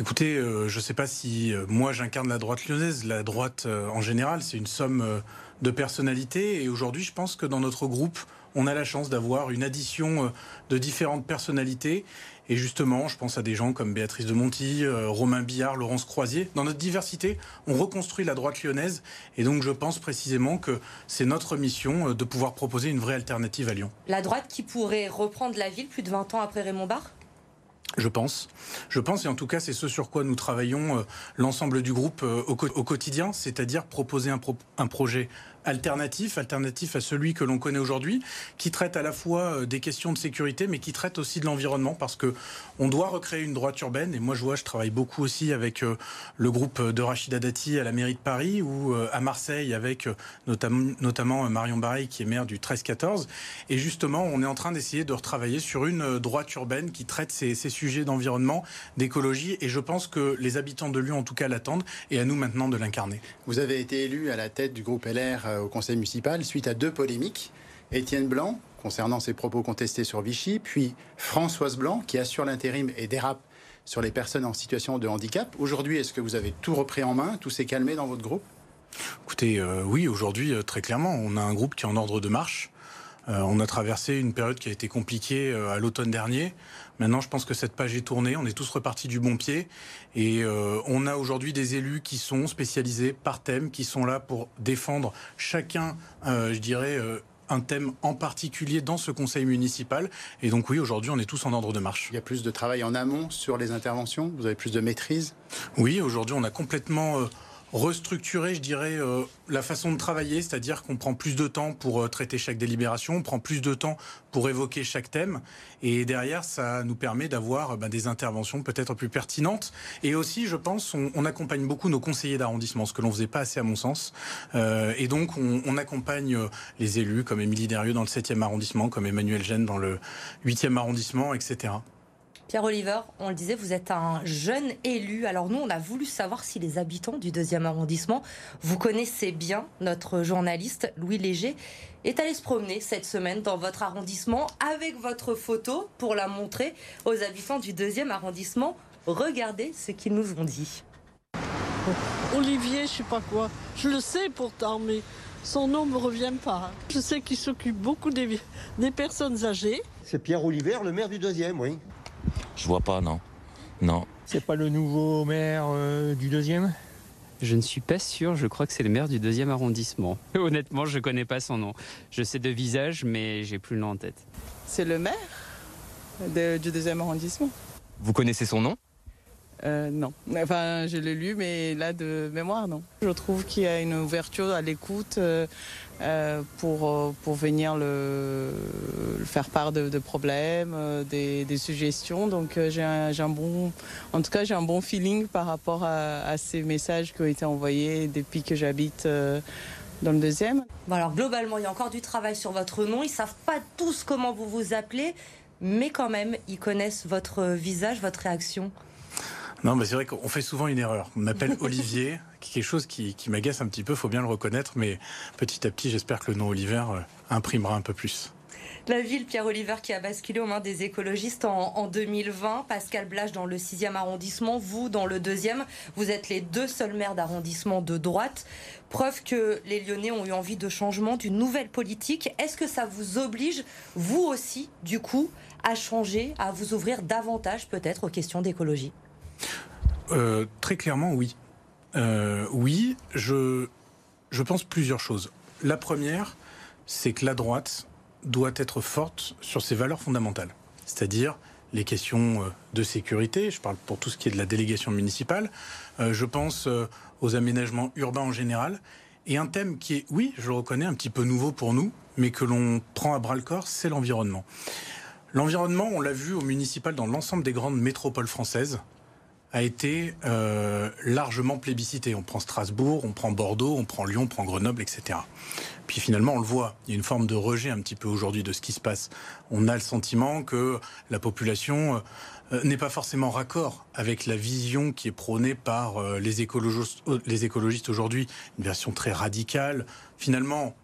Écoutez, euh, je ne sais pas si euh, moi j'incarne la droite lyonnaise. La droite euh, en général, c'est une somme de personnalités. Et aujourd'hui, je pense que dans notre groupe, on a la chance d'avoir une addition de différentes personnalités. Et justement, je pense à des gens comme Béatrice de Monti, euh, Romain Billard, Laurence Croisier. Dans notre diversité, on reconstruit la droite lyonnaise. Et donc, je pense précisément que c'est notre mission euh, de pouvoir proposer une vraie alternative à Lyon. La droite qui pourrait reprendre la ville plus de 20 ans après Raymond Barre? Je pense. Je pense, et en tout cas, c'est ce sur quoi nous travaillons l'ensemble du groupe au, quotidien, c'est-à-dire proposer un projet alternatif, alternatif à celui que l'on connaît aujourd'hui, qui traite à la fois euh, des questions de sécurité, mais qui traite aussi de l'environnement, parce que on doit recréer une droite urbaine. Et moi, je vois, je travaille beaucoup aussi avec euh, le groupe de Rachida Dati à la mairie de Paris, ou euh, à Marseille avec notamment, notamment Marion Barreil, qui est maire du 13-14. Et justement, on est en train d'essayer de retravailler sur une droite urbaine qui traite ces, ces sujets d'environnement, d'écologie. Et je pense que les habitants de Lyon, en tout cas, l'attendent, et à nous maintenant de l'incarner. Vous avez été élu à la tête du groupe LR euh, au conseil municipal suite à deux polémiques. Étienne Blanc, concernant ses propos contestés sur Vichy, puis Françoise Blanc, qui assure l'intérim et dérape sur les personnes en situation de handicap. Aujourd'hui, est-ce que vous avez tout repris en main, tout s'est calmé dans votre groupe? Écoutez, euh, oui, aujourd'hui, euh, très clairement, on a un groupe qui est en ordre de marche. on a traversé une période qui a été compliquée à l'automne dernier. Maintenant, je pense que cette page est tournée. On est tous repartis du bon pied. Et euh, on a aujourd'hui des élus qui sont spécialisés par thème, qui sont là pour défendre chacun, euh, je dirais, euh, un thème en particulier dans ce conseil municipal. Et donc oui, aujourd'hui, on est tous en ordre de marche. Il y a plus de travail en amont sur les interventions? Vous avez plus de maîtrise? Oui, aujourd'hui, on a complètement restructurer, je dirais, euh, la façon de travailler, c'est-à-dire qu'on prend plus de temps pour euh, traiter chaque délibération, on prend plus de temps pour évoquer chaque thème, et derrière, ça nous permet d'avoir ben, des interventions peut-être plus pertinentes. Et aussi, je pense, on, accompagne beaucoup nos conseillers d'arrondissement, ce que l'on faisait pas assez à mon sens. Euh, et donc, on, on, accompagne les élus comme Émilie Derieux dans le 7e arrondissement, comme Emmanuel Gênes dans le 8e arrondissement, etc. Pierre Oliver, on le disait, vous êtes un jeune élu. Alors nous, on a voulu savoir si les habitants du deuxième arrondissement, vous connaissez bien notre journaliste Louis Léger, est allé se promener cette semaine dans votre arrondissement avec votre photo pour la montrer aux habitants du deuxième arrondissement. Regardez ce qu'ils nous ont dit. Olivier, je sais pas quoi. Je le sais pourtant, mais son nom me revient pas. Je sais qu'il s'occupe beaucoup des, des personnes âgées. C'est Pierre Olivier, le maire du deuxième, oui. Je vois pas, non. Non. C'est pas le nouveau maire euh, du deuxième? Je ne suis pas sûr, je crois que c'est le maire du deuxième arrondissement. (laughs) Honnêtement, je ne connais pas son nom. Je sais de visage, mais j'ai plus le nom en tête. C'est le maire du deuxième arrondissement. Vous connaissez son nom? Euh, non. Enfin, je l'ai lu, mais là, de mémoire, non. Je trouve qu'il y a une ouverture à l'écoute euh, euh, pour, pour venir le, faire part de, problèmes, des, suggestions. Donc, j'ai un, bon, en tout cas, j'ai un bon feeling par rapport à, ces messages qui ont été envoyés depuis que j'habite dans le deuxième. Bon alors globalement, il y a encore du travail sur votre nom. Ils savent pas tous comment vous vous appelez, mais quand même, ils connaissent votre visage, votre réaction. Non, mais c'est vrai qu'on fait souvent une erreur. On m'appelle (laughs) Olivier, quelque chose qui, m'agace un petit peu, faut bien le reconnaître, mais petit à petit, j'espère que le nom Olivier euh, imprimera un peu plus. La ville, Pierre Oliver, qui a basculé aux mains des écologistes en, 2020. Pascal Blage dans le 6e arrondissement, vous dans le 2e. Vous êtes les deux seuls maires d'arrondissement de droite. Preuve que les Lyonnais ont eu envie de changement, d'une nouvelle politique. Est-ce que ça vous oblige, vous aussi, du coup, à changer, à vous ouvrir davantage peut-être aux questions d'écologie? Euh, très clairement, oui. Euh, oui, je, je pense plusieurs choses. La première, c'est que la droite doit être forte sur ses valeurs fondamentales, c'est-à-dire les questions euh, de sécurité, je parle pour tout ce qui est de la délégation municipale, je pense aux aménagements urbains en général, et un thème qui est, oui, je le reconnais, un petit peu nouveau pour nous, mais que l'on prend à bras le corps, c'est l'environnement. L'environnement, on l'a vu au municipal dans l'ensemble des grandes métropoles françaises, a été euh, largement plébiscité. On prend Strasbourg, on prend Bordeaux, on prend Lyon, on prend Grenoble, etc. Puis finalement, on le voit, il y a une forme de rejet un petit peu aujourd'hui de ce qui se passe. On a le sentiment que la population euh, n'est pas forcément raccord avec la vision qui est prônée par euh, les écologistes aujourd'hui, une version très radicale. Finalement,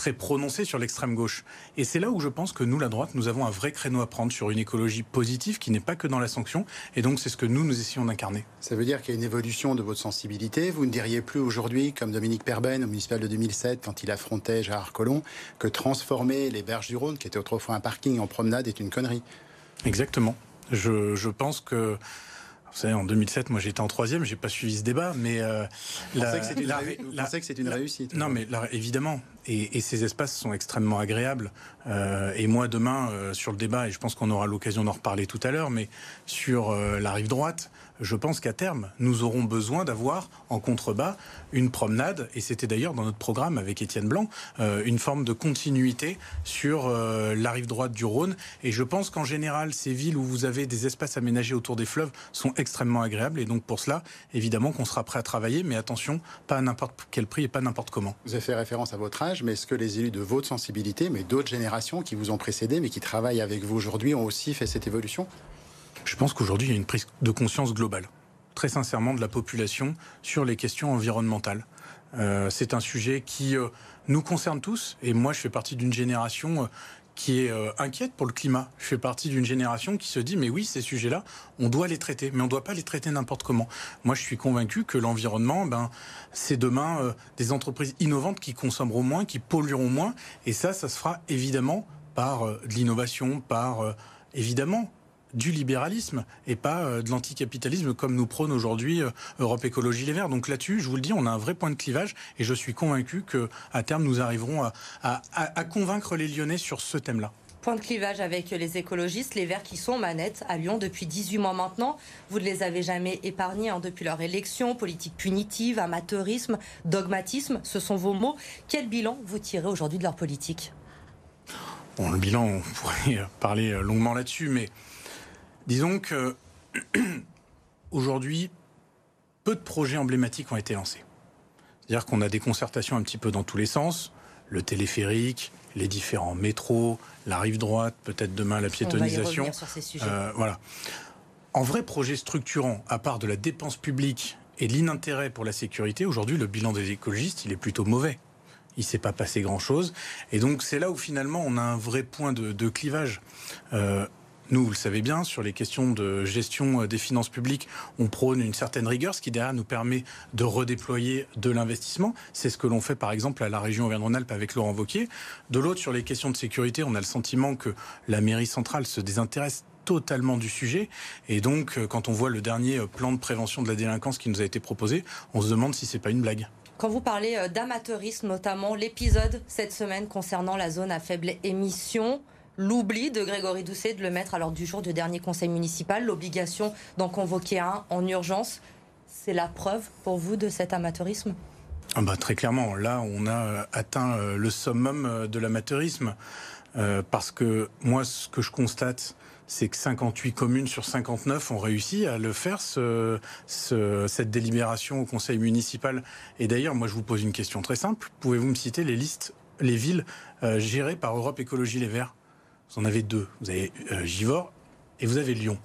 très prononcé sur l'extrême gauche. Et c'est là où je pense que nous, la droite, nous avons un vrai créneau à prendre sur une écologie positive qui n'est pas que dans la sanction. Et donc, c'est ce que nous, nous essayons d'incarner. Ça veut dire qu'il y a une évolution de votre sensibilité. Vous ne diriez plus aujourd'hui, comme Dominique Perben au municipal de 2007, quand il affrontait Gérard Collomb, que transformer les berges du Rhône, qui était autrefois un parking en promenade, est une connerie. Exactement. Je, je pense que vous savez, en 2007, moi j'étais en troisième, j'ai pas suivi ce débat, mais euh, vous pensez que c'est une, la, la, que c'est une réussite Non, mais évidemment, et, et, ces espaces sont extrêmement agréables. Euh, et moi, demain, euh, sur le débat, et je pense qu'on aura l'occasion d'en reparler tout à l'heure, mais sur euh, la rive droite, je pense qu'à terme, nous aurons besoin d'avoir en contrebas une promenade, et c'était d'ailleurs dans notre programme avec Étienne Blanc, euh, une forme de continuité sur euh, la rive droite du Rhône. Et je pense qu'en général, ces villes où vous avez des espaces aménagés autour des fleuves sont extrêmement agréables. Et donc pour cela, évidemment qu'on sera prêt à travailler, mais attention, pas à n'importe quel prix et pas n'importe comment. Vous avez fait référence à votre âge, mais est-ce que les élus de votre sensibilité, mais d'autres générations qui vous ont précédé, mais qui travaillent avec vous aujourd'hui, ont aussi fait cette évolution? Je pense qu'aujourd'hui, il y a une prise de conscience globale, très sincèrement, de la population sur les questions environnementales. Euh, c'est un sujet qui euh, nous concerne tous, et moi, je fais partie d'une génération euh, qui est inquiète pour le climat. Je fais partie d'une génération qui se dit, mais oui, ces sujets-là, on doit les traiter, mais on ne doit pas les traiter n'importe comment. Moi, je suis convaincu que l'environnement, ben, c'est demain des entreprises innovantes qui consommeront moins, qui pollueront moins, et ça, ça se fera évidemment par de l'innovation, par évidemment du libéralisme et pas euh, de l'anticapitalisme comme nous prône aujourd'hui euh, Europe Écologie Les Verts. Donc là-dessus, je vous le dis, on a un vrai point de clivage et je suis convaincu que à terme nous arriverons à, à, à convaincre les Lyonnais sur ce thème-là. Point de clivage avec les écologistes, les Verts qui sont manettes à Lyon depuis 18 mois maintenant. Vous ne les avez jamais épargnés hein, depuis leur élection. Politique punitive, amateurisme, dogmatisme, ce sont vos mots. Quel bilan vous tirez aujourd'hui de leur politique? Bon, le bilan, on pourrait (laughs) parler longuement là-dessus, mais Disons que (clears throat) aujourd'hui, peu de projets emblématiques ont été lancés. C'est-à-dire qu'on a des concertations un petit peu dans tous les sens, le téléphérique, les différents métros, la rive droite, peut-être demain la piétonisation. On va y sur ces sujets. Euh, voilà. En vrai projet structurant, à part de la dépense publique et de l'inintérêt pour la sécurité, aujourd'hui le bilan des écologistes, il est plutôt mauvais. Il ne s'est pas passé grand-chose. Et donc c'est là où finalement on a un vrai point de, de clivage. Euh, nous, vous le savez bien, sur les questions de gestion des finances publiques, on prône une certaine rigueur, ce qui derrière nous permet de redéployer de l'investissement. C'est ce que l'on fait par exemple à la région Auvergne-Rhône-Alpes avec Laurent Wauquiez. De l'autre, sur les questions de sécurité, on a le sentiment que la mairie centrale se désintéresse totalement du sujet. Et donc, quand on voit le dernier plan de prévention de la délinquance qui nous a été proposé, on se demande si c'est pas une blague. Quand vous parlez d'amateurisme, notamment l'épisode cette semaine concernant la zone à faible émission, l'oubli de Grégory Doucet de le mettre à l'ordre du jour du dernier conseil municipal, l'obligation d'en convoquer un en urgence. C'est la preuve pour vous de cet amateurisme? Ah bah, Très clairement, là on a atteint le summum de l'amateurisme. Euh, parce que moi ce que je constate, c'est que 58 communes sur 59 ont réussi à le faire, ce, ce, cette délibération au conseil municipal. Et d'ailleurs, moi je vous pose une question très simple. Pouvez-vous me citer les listes, les villes euh, gérées par Europe Écologie Les Verts? Vous en avez deux. Vous avez euh, Givors et vous avez Lyon.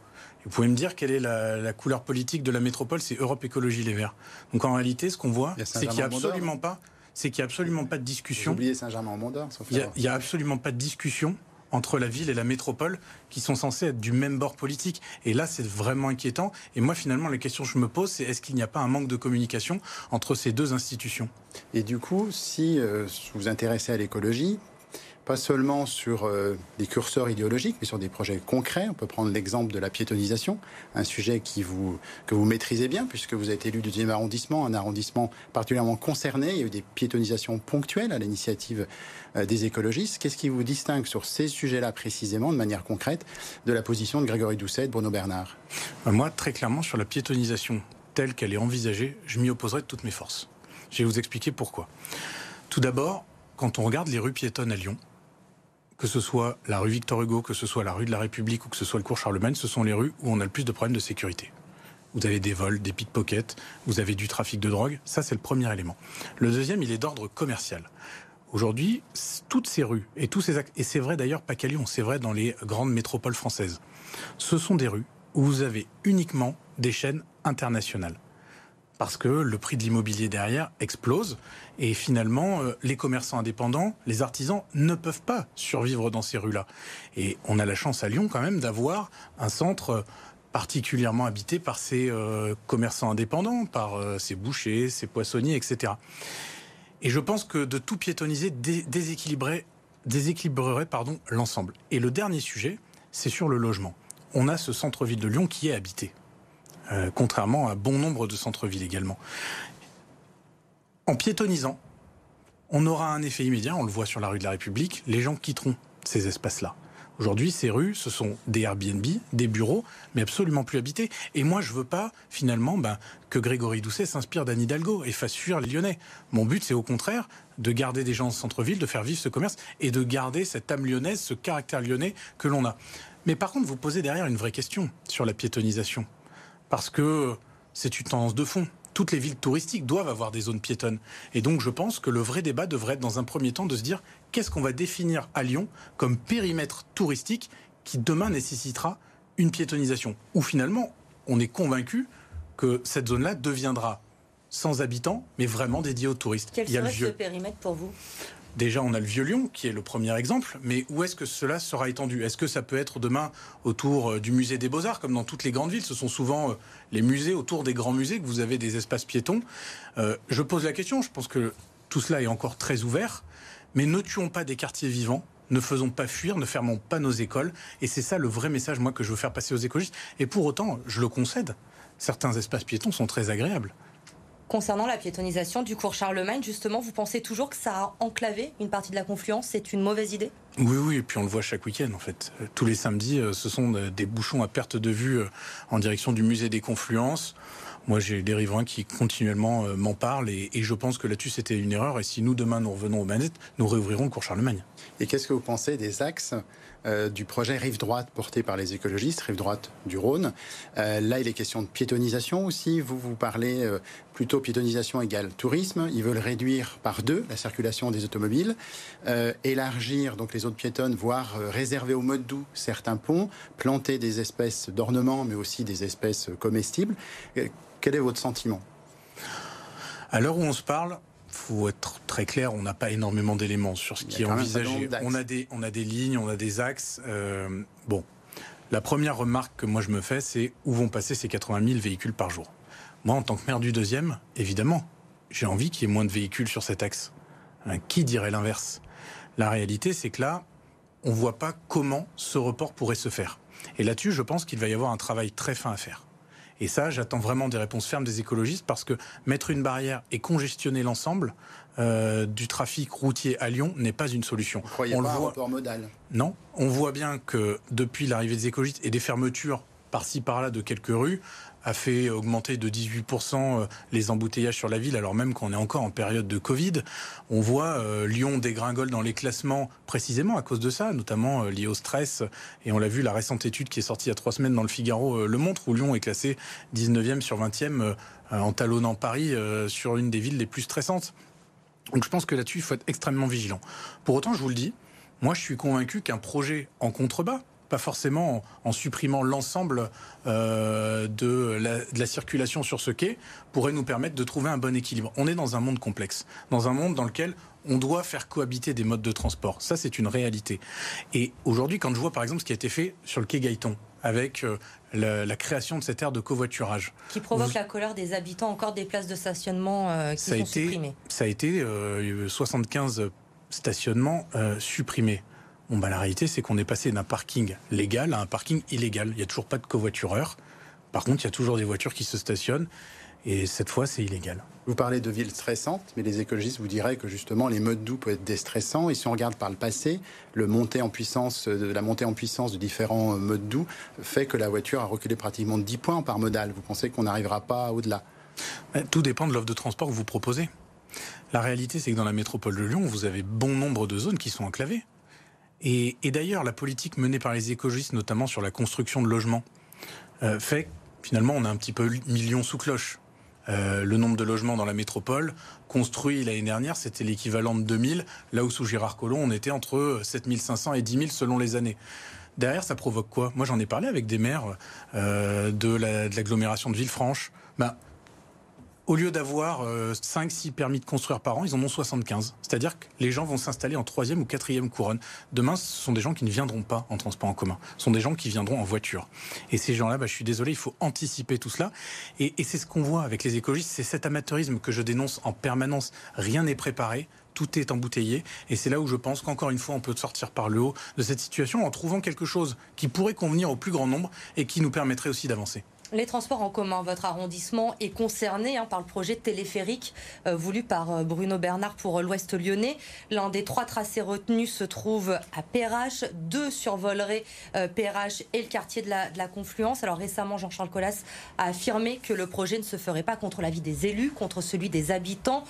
Vous pouvez me dire quelle est la, la couleur politique de la métropole? C'est Europe Écologie Les Verts. Donc en réalité, ce qu'on voit, c'est qu'il n'y a absolument pas, c'est qu'il y a absolument pas de discussion. Oubliez Saint-Germain-en-Mondor. Il n'y a, a absolument pas de discussion entre la ville et la métropole qui sont censés être du même bord politique. Et là, c'est vraiment inquiétant. Et moi, finalement, la question que je me pose, c'est est-ce qu'il n'y a pas un manque de communication entre ces deux institutions? Et du coup, si euh, vous vous intéressez à l'écologie, pas seulement sur euh, des curseurs idéologiques, mais sur des projets concrets. On peut prendre l'exemple de la piétonisation, un sujet qui vous, que vous maîtrisez bien, puisque vous êtes élu du 10e arrondissement, un arrondissement particulièrement concerné. Il y a eu des piétonisations ponctuelles à l'initiative euh, des écologistes. Qu'est-ce qui vous distingue sur ces sujets-là précisément, de manière concrète, de la position de Grégory Doucet et de Bruno Bernard? Moi, très clairement, sur la piétonisation telle qu'elle est envisagée, je m'y opposerai de toutes mes forces. Je vais vous expliquer pourquoi. Tout d'abord, quand on regarde les rues piétonnes à Lyon, que ce soit la rue Victor Hugo, que ce soit la rue de la République ou que ce soit le cours Charlemagne, ce sont les rues où on a le plus de problèmes de sécurité. Vous avez des vols, des pickpockets, vous avez du trafic de drogue. Ça, c'est le premier élément. Le deuxième, il est d'ordre commercial. Aujourd'hui, toutes ces rues et tous ces actes, et c'est vrai d'ailleurs pas qu'à Lyon, c'est vrai dans les grandes métropoles françaises, ce sont des rues où vous avez uniquement des chaînes internationales parce que le prix de l'immobilier derrière explose et finalement euh, les commerçants indépendants, les artisans ne peuvent pas survivre dans ces rues-là. Et on a la chance à Lyon quand même d'avoir un centre euh, particulièrement habité par ces euh, commerçants indépendants, par ces bouchers, ces poissonniers, etc. Et je pense que de tout piétoniser déséquilibrerait, l'ensemble. Et le dernier sujet, c'est sur le logement. On a ce centre-ville de Lyon qui est habité. Euh, contrairement à bon nombre de centres-villes également. En piétonisant, on aura un effet immédiat, on le voit sur la rue de la République, les gens quitteront ces espaces-là. Aujourd'hui, ces rues, ce sont des Airbnb, des bureaux, mais absolument plus habités. Et moi, je veux pas, finalement, ben, que Grégory Doucet s'inspire d'Anne Hidalgo et fasse fuir les Lyonnais. Mon but, c'est au contraire de garder des gens en centre-ville, de faire vivre ce commerce et de garder cette âme lyonnaise, ce caractère lyonnais que l'on a. Mais par contre, vous posez derrière une vraie question sur la piétonisation parce que c'est une tendance de fond. Toutes les villes touristiques doivent avoir des zones piétonnes. Et donc je pense que le vrai débat devrait être dans un premier temps de se dire qu'est-ce qu'on va définir à Lyon comme périmètre touristique qui demain nécessitera une piétonisation? Ou finalement, on est convaincu que cette zone-là deviendra sans habitants, mais vraiment dédiée aux touristes. Quel serait ce périmètre pour vous? Déjà, on a le Vieux-Lyon, qui est le premier exemple, mais où est-ce que cela sera étendu? Est-ce que ça peut être demain autour euh, du musée des Beaux-Arts, comme dans toutes les grandes villes? Ce sont souvent euh, les musées autour des grands musées que vous avez des espaces piétons. Euh, je pose la question, je pense que tout cela est encore très ouvert, mais ne tuons pas des quartiers vivants ne faisons pas fuir, ne fermons pas nos écoles. Et c'est ça le vrai message, moi, que je veux faire passer aux écologistes. Et pour autant, je le concède, certains espaces piétons sont très agréables. Concernant la piétonisation du cours Charlemagne, justement, vous pensez toujours que ça a enclavé une partie de la confluence? C'est une mauvaise idée? Oui, oui, et puis on le voit chaque week-end en fait. Euh, tous les samedis, euh, ce sont des bouchons à perte de vue euh, en direction du musée des confluences. Moi, j'ai des riverains qui continuellement m'en parlent et, je pense que là-dessus, c'était une erreur. Et si nous, demain, nous revenons aux manettes, nous réouvrirons le cours Charlemagne. Et qu'est-ce que vous pensez des axes euh, du projet Rive Droite porté par les écologistes, Rive Droite du Rhône. Euh, là, il est question de piétonisation aussi. Vous, vous parlez euh, plutôt piétonisation égale tourisme. Ils veulent réduire par deux la circulation des automobiles, élargir donc les zones piétonnes, voire réserver au mode doux certains ponts, planter des espèces d'ornement, mais aussi des espèces comestibles. Quel est votre sentiment? À l'heure où on se parle, faut être très clair, on n'a pas énormément d'éléments sur ce qui est envisagé. On a des, on a des lignes, on a des axes. Euh, bon, la première remarque que moi je me fais, c'est où vont passer ces 80 000 véhicules par jour? Moi, en tant que maire du deuxième, évidemment, j'ai envie qu'il y ait moins de véhicules sur cet axe. Hein, qui dirait l'inverse? La réalité, c'est que là, on ne voit pas comment ce report pourrait se faire. Et là-dessus, je pense qu'il va y avoir un travail très fin à faire. Et ça, j'attends vraiment des réponses fermes des écologistes parce que mettre une barrière et congestionner l'ensemble euh, du trafic routier à Lyon n'est pas une solution. Vous on pas le voit. Un modal? Non, on voit bien que depuis l'arrivée des écologistes et des fermetures par-ci par-là de quelques rues, a fait augmenter de 18% euh, les embouteillages sur la ville, alors même qu'on est encore en période de Covid. On voit euh, Lyon dégringole dans les classements précisément à cause de ça, notamment euh, lié au stress. Et on l'a vu, la récente étude qui est sortie il y a trois semaines dans le Figaro le montre, où Lyon est classé 19e sur 20e en talonnant Paris sur une des villes les plus stressantes. Donc je pense que là-dessus, il faut être extrêmement vigilant. Pour autant, je vous le dis, moi je suis convaincu qu'un projet en contrebas, pas forcément en, supprimant l'ensemble euh, de, la, circulation sur ce quai, pourrait nous permettre de trouver un bon équilibre. On est dans un monde complexe, dans un monde dans lequel on doit faire cohabiter des modes de transport. Ça, c'est une réalité. Et aujourd'hui, quand je vois par exemple ce qui a été fait sur le quai Gaëton, avec euh, la, création de cette aire de covoiturage. Qui provoque la colère des habitants, encore des places de stationnement euh, qui ça sont a été, supprimées. Ça a été 75 stationnement euh, supprimés. Bon, bah, la réalité, c'est qu'on est passé d'un parking légal à un parking illégal. Il n'y a toujours pas de covoitureurs. Par contre, il y a toujours des voitures qui se stationnent. Et cette fois, c'est illégal. Vous parlez de villes stressantes, mais les écologistes vous diraient que justement les modes doux peuvent être déstressants. Et si on regarde par le passé, le montée en puissance, de la montée en puissance de différents modes doux fait que la voiture a reculé pratiquement de 10 points par modal. Vous pensez qu'on n'arrivera pas au-delà? Tout dépend de l'offre de transport que vous proposez. La réalité, c'est que dans la métropole de Lyon, vous avez bon nombre de zones qui sont enclavées. Et, d'ailleurs, la politique menée par les écologistes, notamment sur la construction de logements, euh, fait finalement on a un petit peu million sous cloche. Euh, le nombre de logements dans la métropole construit l'année dernière, c'était l'équivalent de 2000, là où sous Gérard Collomb, on était entre 7500 et 10 000 selon les années. Derrière, ça provoque quoi? Moi, j'en ai parlé avec des maires euh, de l'agglomération de, de Villefranche. Ben, au lieu d'avoir 5-6 euh, permis de construire par an, ils en ont 75. C'est-à-dire que les gens vont s'installer en troisième ou quatrième couronne. Demain, ce sont des gens qui ne viendront pas en transport en commun. Ce sont des gens qui viendront en voiture. Et ces gens-là, bah, je suis désolé, il faut anticiper tout cela. Et, et c'est ce qu'on voit avec les écologistes, c'est cet amateurisme que je dénonce en permanence. Rien n'est préparé tout est embouteillé. Et c'est là où je pense qu'encore une fois, on peut sortir par le haut de cette situation en trouvant quelque chose qui pourrait convenir au plus grand nombre et qui nous permettrait aussi d'avancer. Les transports en commun, votre arrondissement est concerné hein, par le projet téléphérique euh, voulu par euh, Bruno Bernard pour euh, l'Ouest lyonnais. L'un des trois tracés retenus se trouve à Perrache. Deux survoleraient Perrache et le quartier de la, de la Confluence. Alors récemment, Jean-Charles Collas a affirmé que le projet ne se ferait pas contre l'avis des élus, contre celui des habitants.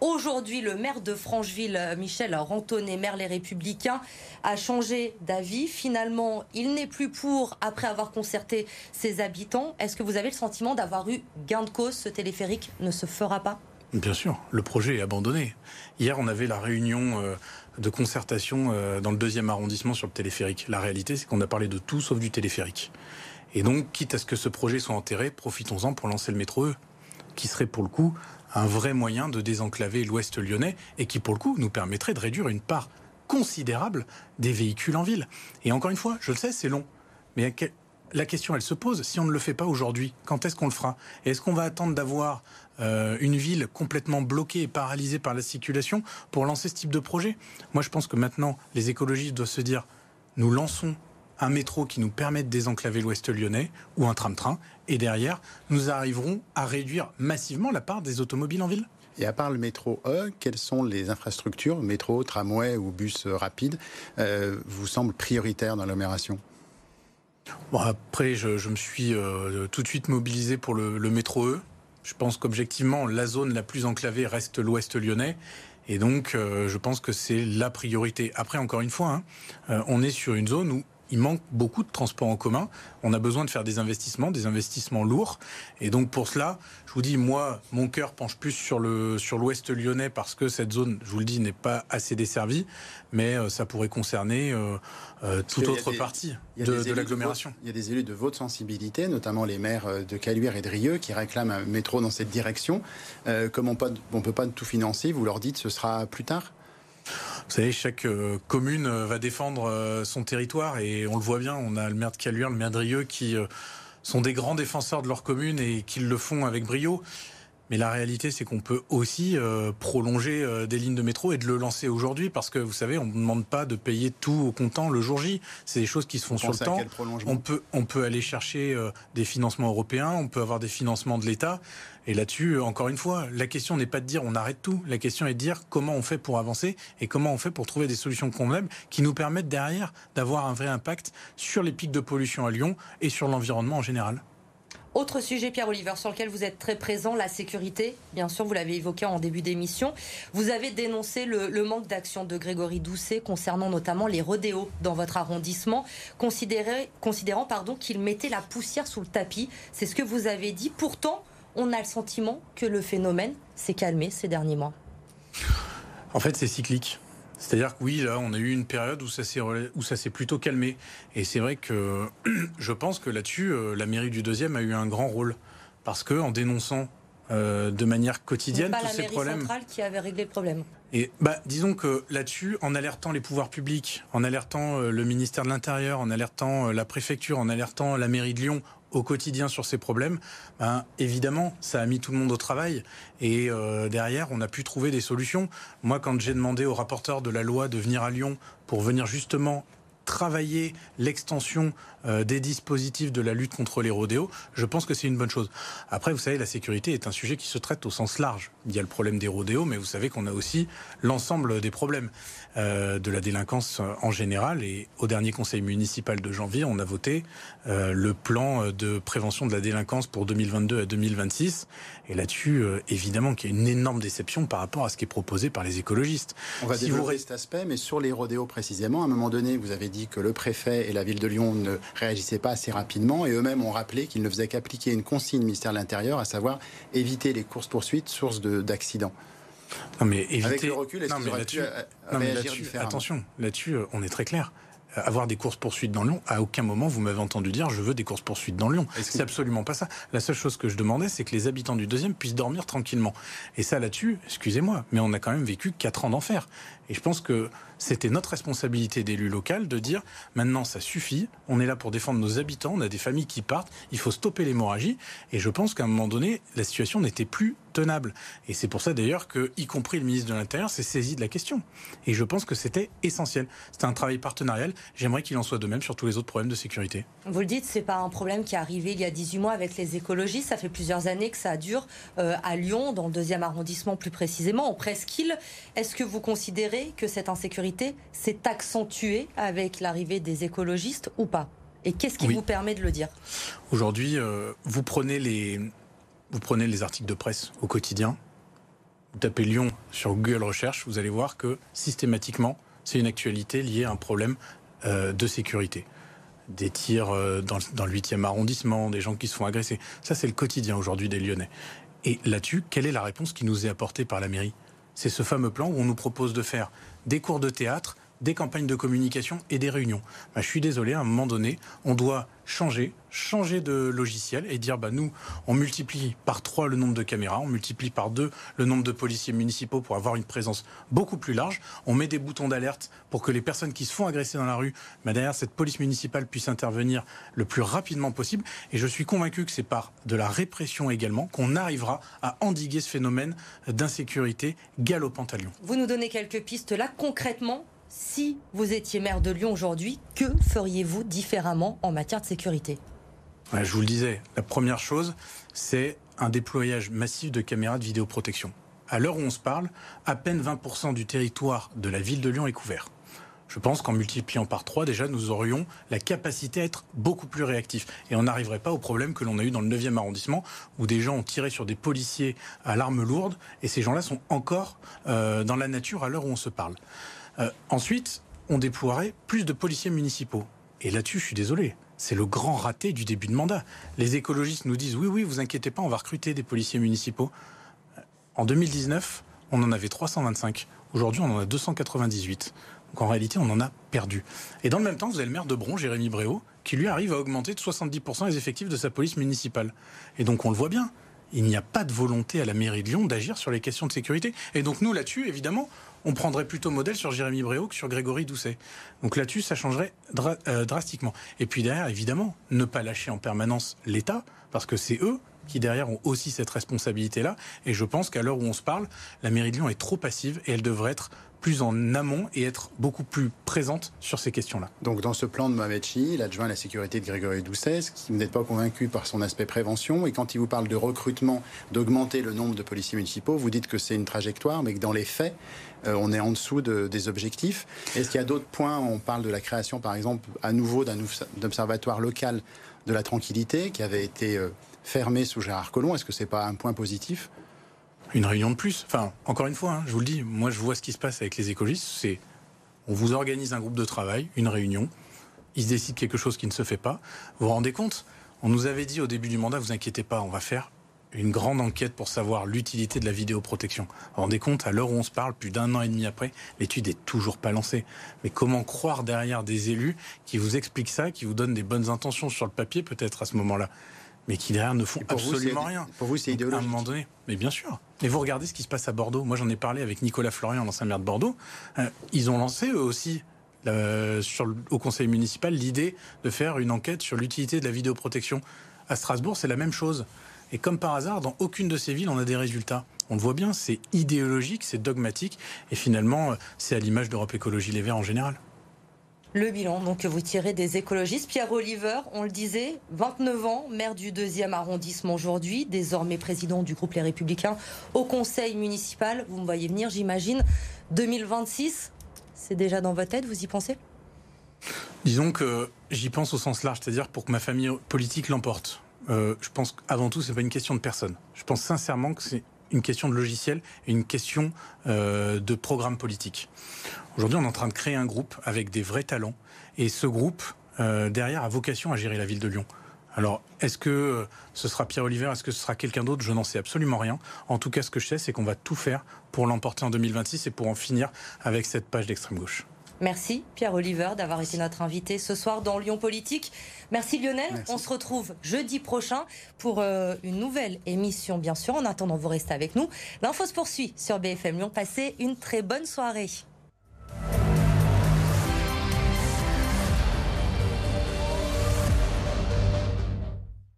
Aujourd'hui, le maire de Francheville, Michel Rantonnet, maire Les Républicains, a changé d'avis. Finalement, il n'est plus pour après avoir concerté ses habitants. Est-ce que vous avez le sentiment d'avoir eu gain de cause Ce téléphérique ne se fera pas? Bien sûr, le projet est abandonné. Hier, on avait la réunion euh, de concertation euh, dans le deuxième arrondissement sur le téléphérique. La réalité, c'est qu'on a parlé de tout sauf du téléphérique. Et donc, quitte à ce que ce projet soit enterré, profitons-en pour lancer le métro E, qui serait pour le coup un vrai moyen de désenclaver l'ouest lyonnais et qui pour le coup nous permettrait de réduire une part considérable des véhicules en ville. Et encore une fois, je le sais, c'est long. Mais la question, elle se pose. Si on ne le fait pas aujourd'hui, quand est-ce qu'on le fera? Est-ce qu'on va attendre d'avoir euh, une ville complètement bloquée et paralysée par la circulation pour lancer ce type de projet? Moi, je pense que maintenant, les écologistes doivent se dire nous lançons un métro qui nous permet de désenclaver l'Ouest lyonnais ou un tram-train, et derrière, nous arriverons à réduire massivement la part des automobiles en ville. Et à part le métro E, quelles sont les infrastructures, métro, tramway ou bus rapide, euh, vous semblent prioritaires dans l'agglomération Bon, après, je, me suis euh, tout de suite mobilisé pour le, métro E. Je pense qu'objectivement, la zone la plus enclavée reste l'ouest lyonnais. Et donc, euh, je pense que c'est la priorité. Après, encore une fois, hein, euh, on est sur une zone où il manque beaucoup de transports en commun. On a besoin de faire des investissements, des investissements lourds. Et donc pour cela, je vous dis, moi, mon cœur penche plus sur le sur l'Ouest lyonnais parce que cette zone, je vous le dis, n'est pas assez desservie, mais euh, ça pourrait concerner euh, euh, toute autre partie de, l'agglomération. Il y a des élus de votre sensibilité, notamment les maires de Caluire et de Rieux, qui réclament un métro dans cette direction. comme on ne peut pas tout financer, vous leur dites ce sera plus tard? Vous savez, chaque euh, commune euh, va défendre euh, son territoire et on le voit bien, on a le maire de Caluire, le maire de Rieux qui sont des grands défenseurs de leur commune et qui le font avec brio. Mais la réalité, c'est qu'on peut aussi euh, prolonger euh, des lignes de métro et de le lancer aujourd'hui parce que vous savez, on ne demande pas de payer tout au comptant le jour J. C'est des choses qui se font sur le temps. On peut, on peut aller chercher euh, des financements européens, on peut avoir des financements de l'État. Et là-dessus, encore une fois, la question n'est pas de dire on arrête tout. La question est de dire comment on fait pour avancer et comment on fait pour trouver des solutions convenables qui nous permettent derrière d'avoir un vrai impact sur les pics de pollution à Lyon et sur l'environnement en général. Autre sujet, Pierre Oliver, sur lequel vous êtes très présent, la sécurité. Bien sûr, vous l'avez évoqué en début d'émission. Vous avez dénoncé le, manque d'action de Grégory Doucet concernant notamment les rodéos dans votre arrondissement, considérant qu'il mettait la poussière sous le tapis. C'est ce que vous avez dit. Pourtant, on a le sentiment que le phénomène s'est calmé ces derniers mois. En fait, c'est cyclique. C'est-à-dire que oui, là, on a eu une période où ça s'est où ça s'est plutôt calmé. Et c'est vrai que (clears throat) je pense que là-dessus, euh, la mairie du deuxième a eu un grand rôle parce que en dénonçant euh, de manière quotidienne pas tous la ces problèmes. centrale qui avait réglé le problème. Et bah, disons que là-dessus, en alertant les pouvoirs publics, en alertant euh, le ministère de l'Intérieur, en alertant la préfecture, en alertant la mairie de Lyon au quotidien sur ces problèmes, ben, évidemment, ça a mis tout le monde au travail. Et euh, derrière, on a pu trouver des solutions. Moi, quand j'ai demandé au rapporteur de la loi de venir à Lyon pour venir justement travailler l'extension euh, des dispositifs de la lutte contre les rodéos, je pense que c'est une bonne chose. Après, vous savez, la sécurité est un sujet qui se traite au sens large. Il y a le problème des rodéos, mais vous savez qu'on a aussi l'ensemble des problèmes euh, de la délinquance en général. Et au dernier conseil municipal de janvier, on a voté euh, le plan de prévention de la délinquance pour 2022 à 2026. Et là-dessus, euh, évidemment, qu'il y a une énorme déception par rapport à ce qui est proposé par les écologistes. On va Si développer vous cet aspect, mais sur les rodéos précisément, à un moment donné, vous avez dit que le préfet et la ville de Lyon ne réagissaient pas assez rapidement, et eux-mêmes ont rappelé qu'ils ne faisaient qu'appliquer une consigne ministère de l'Intérieur, à savoir éviter les courses-poursuites sources de- d'accidents. Non, mais éviter... Avec le recul, est-ce qu'ils auraient pu euh, réagir différemment Attention, là-dessus, euh, on est très clair. Euh, Avoir des courses-poursuites dans Lyon, à aucun moment vous m'avez entendu dire je veux des courses-poursuites dans Lyon. C'est absolument pas ça. La seule chose que je demandais, c'est que les habitants du deuxième puissent dormir tranquillement. Et ça, là-dessus, excusez-moi, mais on a quand même vécu quatre ans d'enfer. Et je pense que c'était notre responsabilité d'élu local de dire maintenant ça suffit, on est là pour défendre nos habitants, on a des familles qui partent, il faut stopper l'hémorragie. Et je pense qu'à un moment donné, la situation n'était plus tenable. Et c'est pour ça d'ailleurs que, y compris le ministre de l'Intérieur, s'est saisi de la question. Et je pense que c'était essentiel. C'était un travail partenarial. J'aimerais qu'il en soit de même sur tous les autres problèmes de sécurité. Vous le dites, c'est pas un problème qui est arrivé il y a 18 mois avec les écologistes. Ça fait plusieurs années que ça dure euh, à Lyon, dans le deuxième arrondissement plus précisément, en presqu'île. Est-ce que vous considérez que cette insécurité s'est accentuée avec l'arrivée des écologistes ou pas? Et qu'est-ce qui Oui. vous permet de le dire? Aujourd'hui, euh, vous prenez les vous prenez les articles de presse au quotidien. Vous tapez Lyon sur Google Recherche, vous allez voir que systématiquement, c'est une actualité liée à un problème euh, de sécurité. Des tirs euh, dans, dans le 8e arrondissement, des gens qui se font agresser. Ça, c'est le quotidien aujourd'hui des Lyonnais. Et là-dessus, quelle est la réponse qui nous est apportée par la mairie? C'est ce fameux plan où on nous propose de faire des cours de théâtre, des campagnes de communication et des réunions. Bah, je suis désolé, à un moment donné, on doit changer, changer de logiciel et dire bah nous, on multiplie par trois le nombre de caméras, on multiplie par deux le nombre de policiers municipaux pour avoir une présence beaucoup plus large. On met des boutons d'alerte pour que les personnes qui se font agresser dans la rue, bah, derrière cette police municipale puisse intervenir le plus rapidement possible. Et je suis convaincu que c'est par de la répression également qu'on arrivera à endiguer ce phénomène d'insécurité galopante à Lyon. Vous nous donnez quelques pistes là. Concrètement, si vous étiez maire de Lyon aujourd'hui, que feriez-vous différemment en matière de sécurité? Je vous le disais, la première chose, c'est un déployage massif de caméras de vidéoprotection. À l'heure où on se parle, à peine 20% du territoire de la ville de Lyon est couvert. Je pense qu'en multipliant par 3, déjà, nous aurions la capacité à être beaucoup plus réactifs. Et on n'arriverait pas au problème que l'on a eu dans le 9e arrondissement, où des gens ont tiré sur des policiers à l'arme lourde, et ces gens-là sont encore euh, dans la nature à l'heure où on se parle. Euh, ensuite, on déploierait plus de policiers municipaux. Et là-dessus, je suis désolé. C'est le grand raté du début de mandat. Les écologistes nous disent oui, oui, vous inquiétez pas, on va recruter des policiers municipaux. En 2019, on en avait 325. Aujourd'hui, on en a 298. Donc en réalité, on en a perdu. Et dans le même temps, vous avez le maire de Bron, Jérémy Bréau, qui lui arrive à augmenter de 70% les effectifs de sa police municipale. Et donc on le voit bien. Il n'y a pas de volonté à la mairie de Lyon d'agir sur les questions de sécurité. Et donc nous, là-dessus, évidemment, on prendrait plutôt modèle sur Jérémy Bréau que sur Grégory Doucet. Donc là-dessus, ça changerait euh, drastiquement. Et puis derrière, évidemment, ne pas lâcher en permanence l'État, parce que c'est eux qui derrière ont aussi cette responsabilité-là. Et je pense qu'à l'heure où on se parle, la mairie de Lyon est trop passive et elle devrait être plus en amont et être beaucoup plus présente sur ces questions-là. Donc dans ce plan de Mohamed Chi, l'adjoint à la sécurité de Grégory Doucet, vous n'êtes pas convaincu par son aspect prévention et quand il vous parle de recrutement, d'augmenter le nombre de policiers municipaux, vous dites que c'est une trajectoire, mais que dans les faits, euh, on est en dessous de- des objectifs. Est-ce qu'il y a d'autres points On parle de la création, par exemple, à nouveau d'un obs- observatoire local de la tranquillité qui avait été euh, fermé sous Gérard Collomb? Est-ce que c'est pas un point positif? Une réunion de plus. Enfin, encore une fois, hein, je vous le dis, moi je vois ce qui se passe avec les écologistes. C'est on vous organise un groupe de travail, une réunion, il se décide quelque chose qui ne se fait pas. Vous vous rendez compte? On nous avait dit au début du mandat, vous inquiétez pas, on va faire une grande enquête pour savoir l'utilité de la vidéoprotection. Vous vous rendez compte, à l'heure où on se parle, plus d'un an et demi après, l'étude est toujours pas lancée. Mais comment croire derrière des élus qui vous expliquent ça, qui vous donnent des bonnes intentions sur le papier peut-être à ce moment-là, mais qui derrière ne font vous, absolument rien. pour vous, c'est Donc, À idéologique. un moment donné, mais bien sûr. Mais vous regardez ce qui se passe à Bordeaux. Moi, j'en ai parlé avec Nicolas Florian, l'ancien maire de Bordeaux. Euh, ils ont lancé eux aussi. euh, sur au conseil municipal l'idée de faire une enquête sur l'utilité de la vidéoprotection. À Strasbourg, c'est la même chose. Et comme par hasard, dans aucune de ces villes, on a des résultats. On le voit bien, c'est idéologique, c'est dogmatique, et finalement, c'est à l'image d'Europe Écologie Les Verts en général. Le bilan donc, que vous tirez des écologistes. Pierre Oliver, on le disait, 29 ans, maire du 2e arrondissement aujourd'hui, désormais président du groupe Les Républicains au conseil municipal. Vous me voyez venir, j'imagine. 2026, c'est déjà dans votre tête, vous y pensez? Disons que j'y pense au sens large, c'est-à-dire pour que ma famille politique l'emporte. Euh, je pense qu'avant tout, c'est pas une question de personne. Je pense sincèrement que c'est une question de logiciel et une question euh, de programme politique. Aujourd'hui, on est en train de créer un groupe avec des vrais talents et ce groupe, euh, derrière, a vocation à gérer la ville de Lyon. Alors, est-ce que ce sera Pierre Oliver, est-ce que ce sera quelqu'un d'autre? Je n'en sais absolument rien. En tout cas, ce que je sais, c'est qu'on va tout faire pour l'emporter en 2026 et pour en finir avec cette page d'extrême gauche. Merci Pierre Oliver d'avoir été notre invité ce soir dans Lyon Politique. Merci Lionel. On se retrouve jeudi prochain pour euh, une nouvelle émission, bien sûr. En attendant, vous restez avec nous. L'info se poursuit sur BFM Lyon. Passez une très bonne soirée.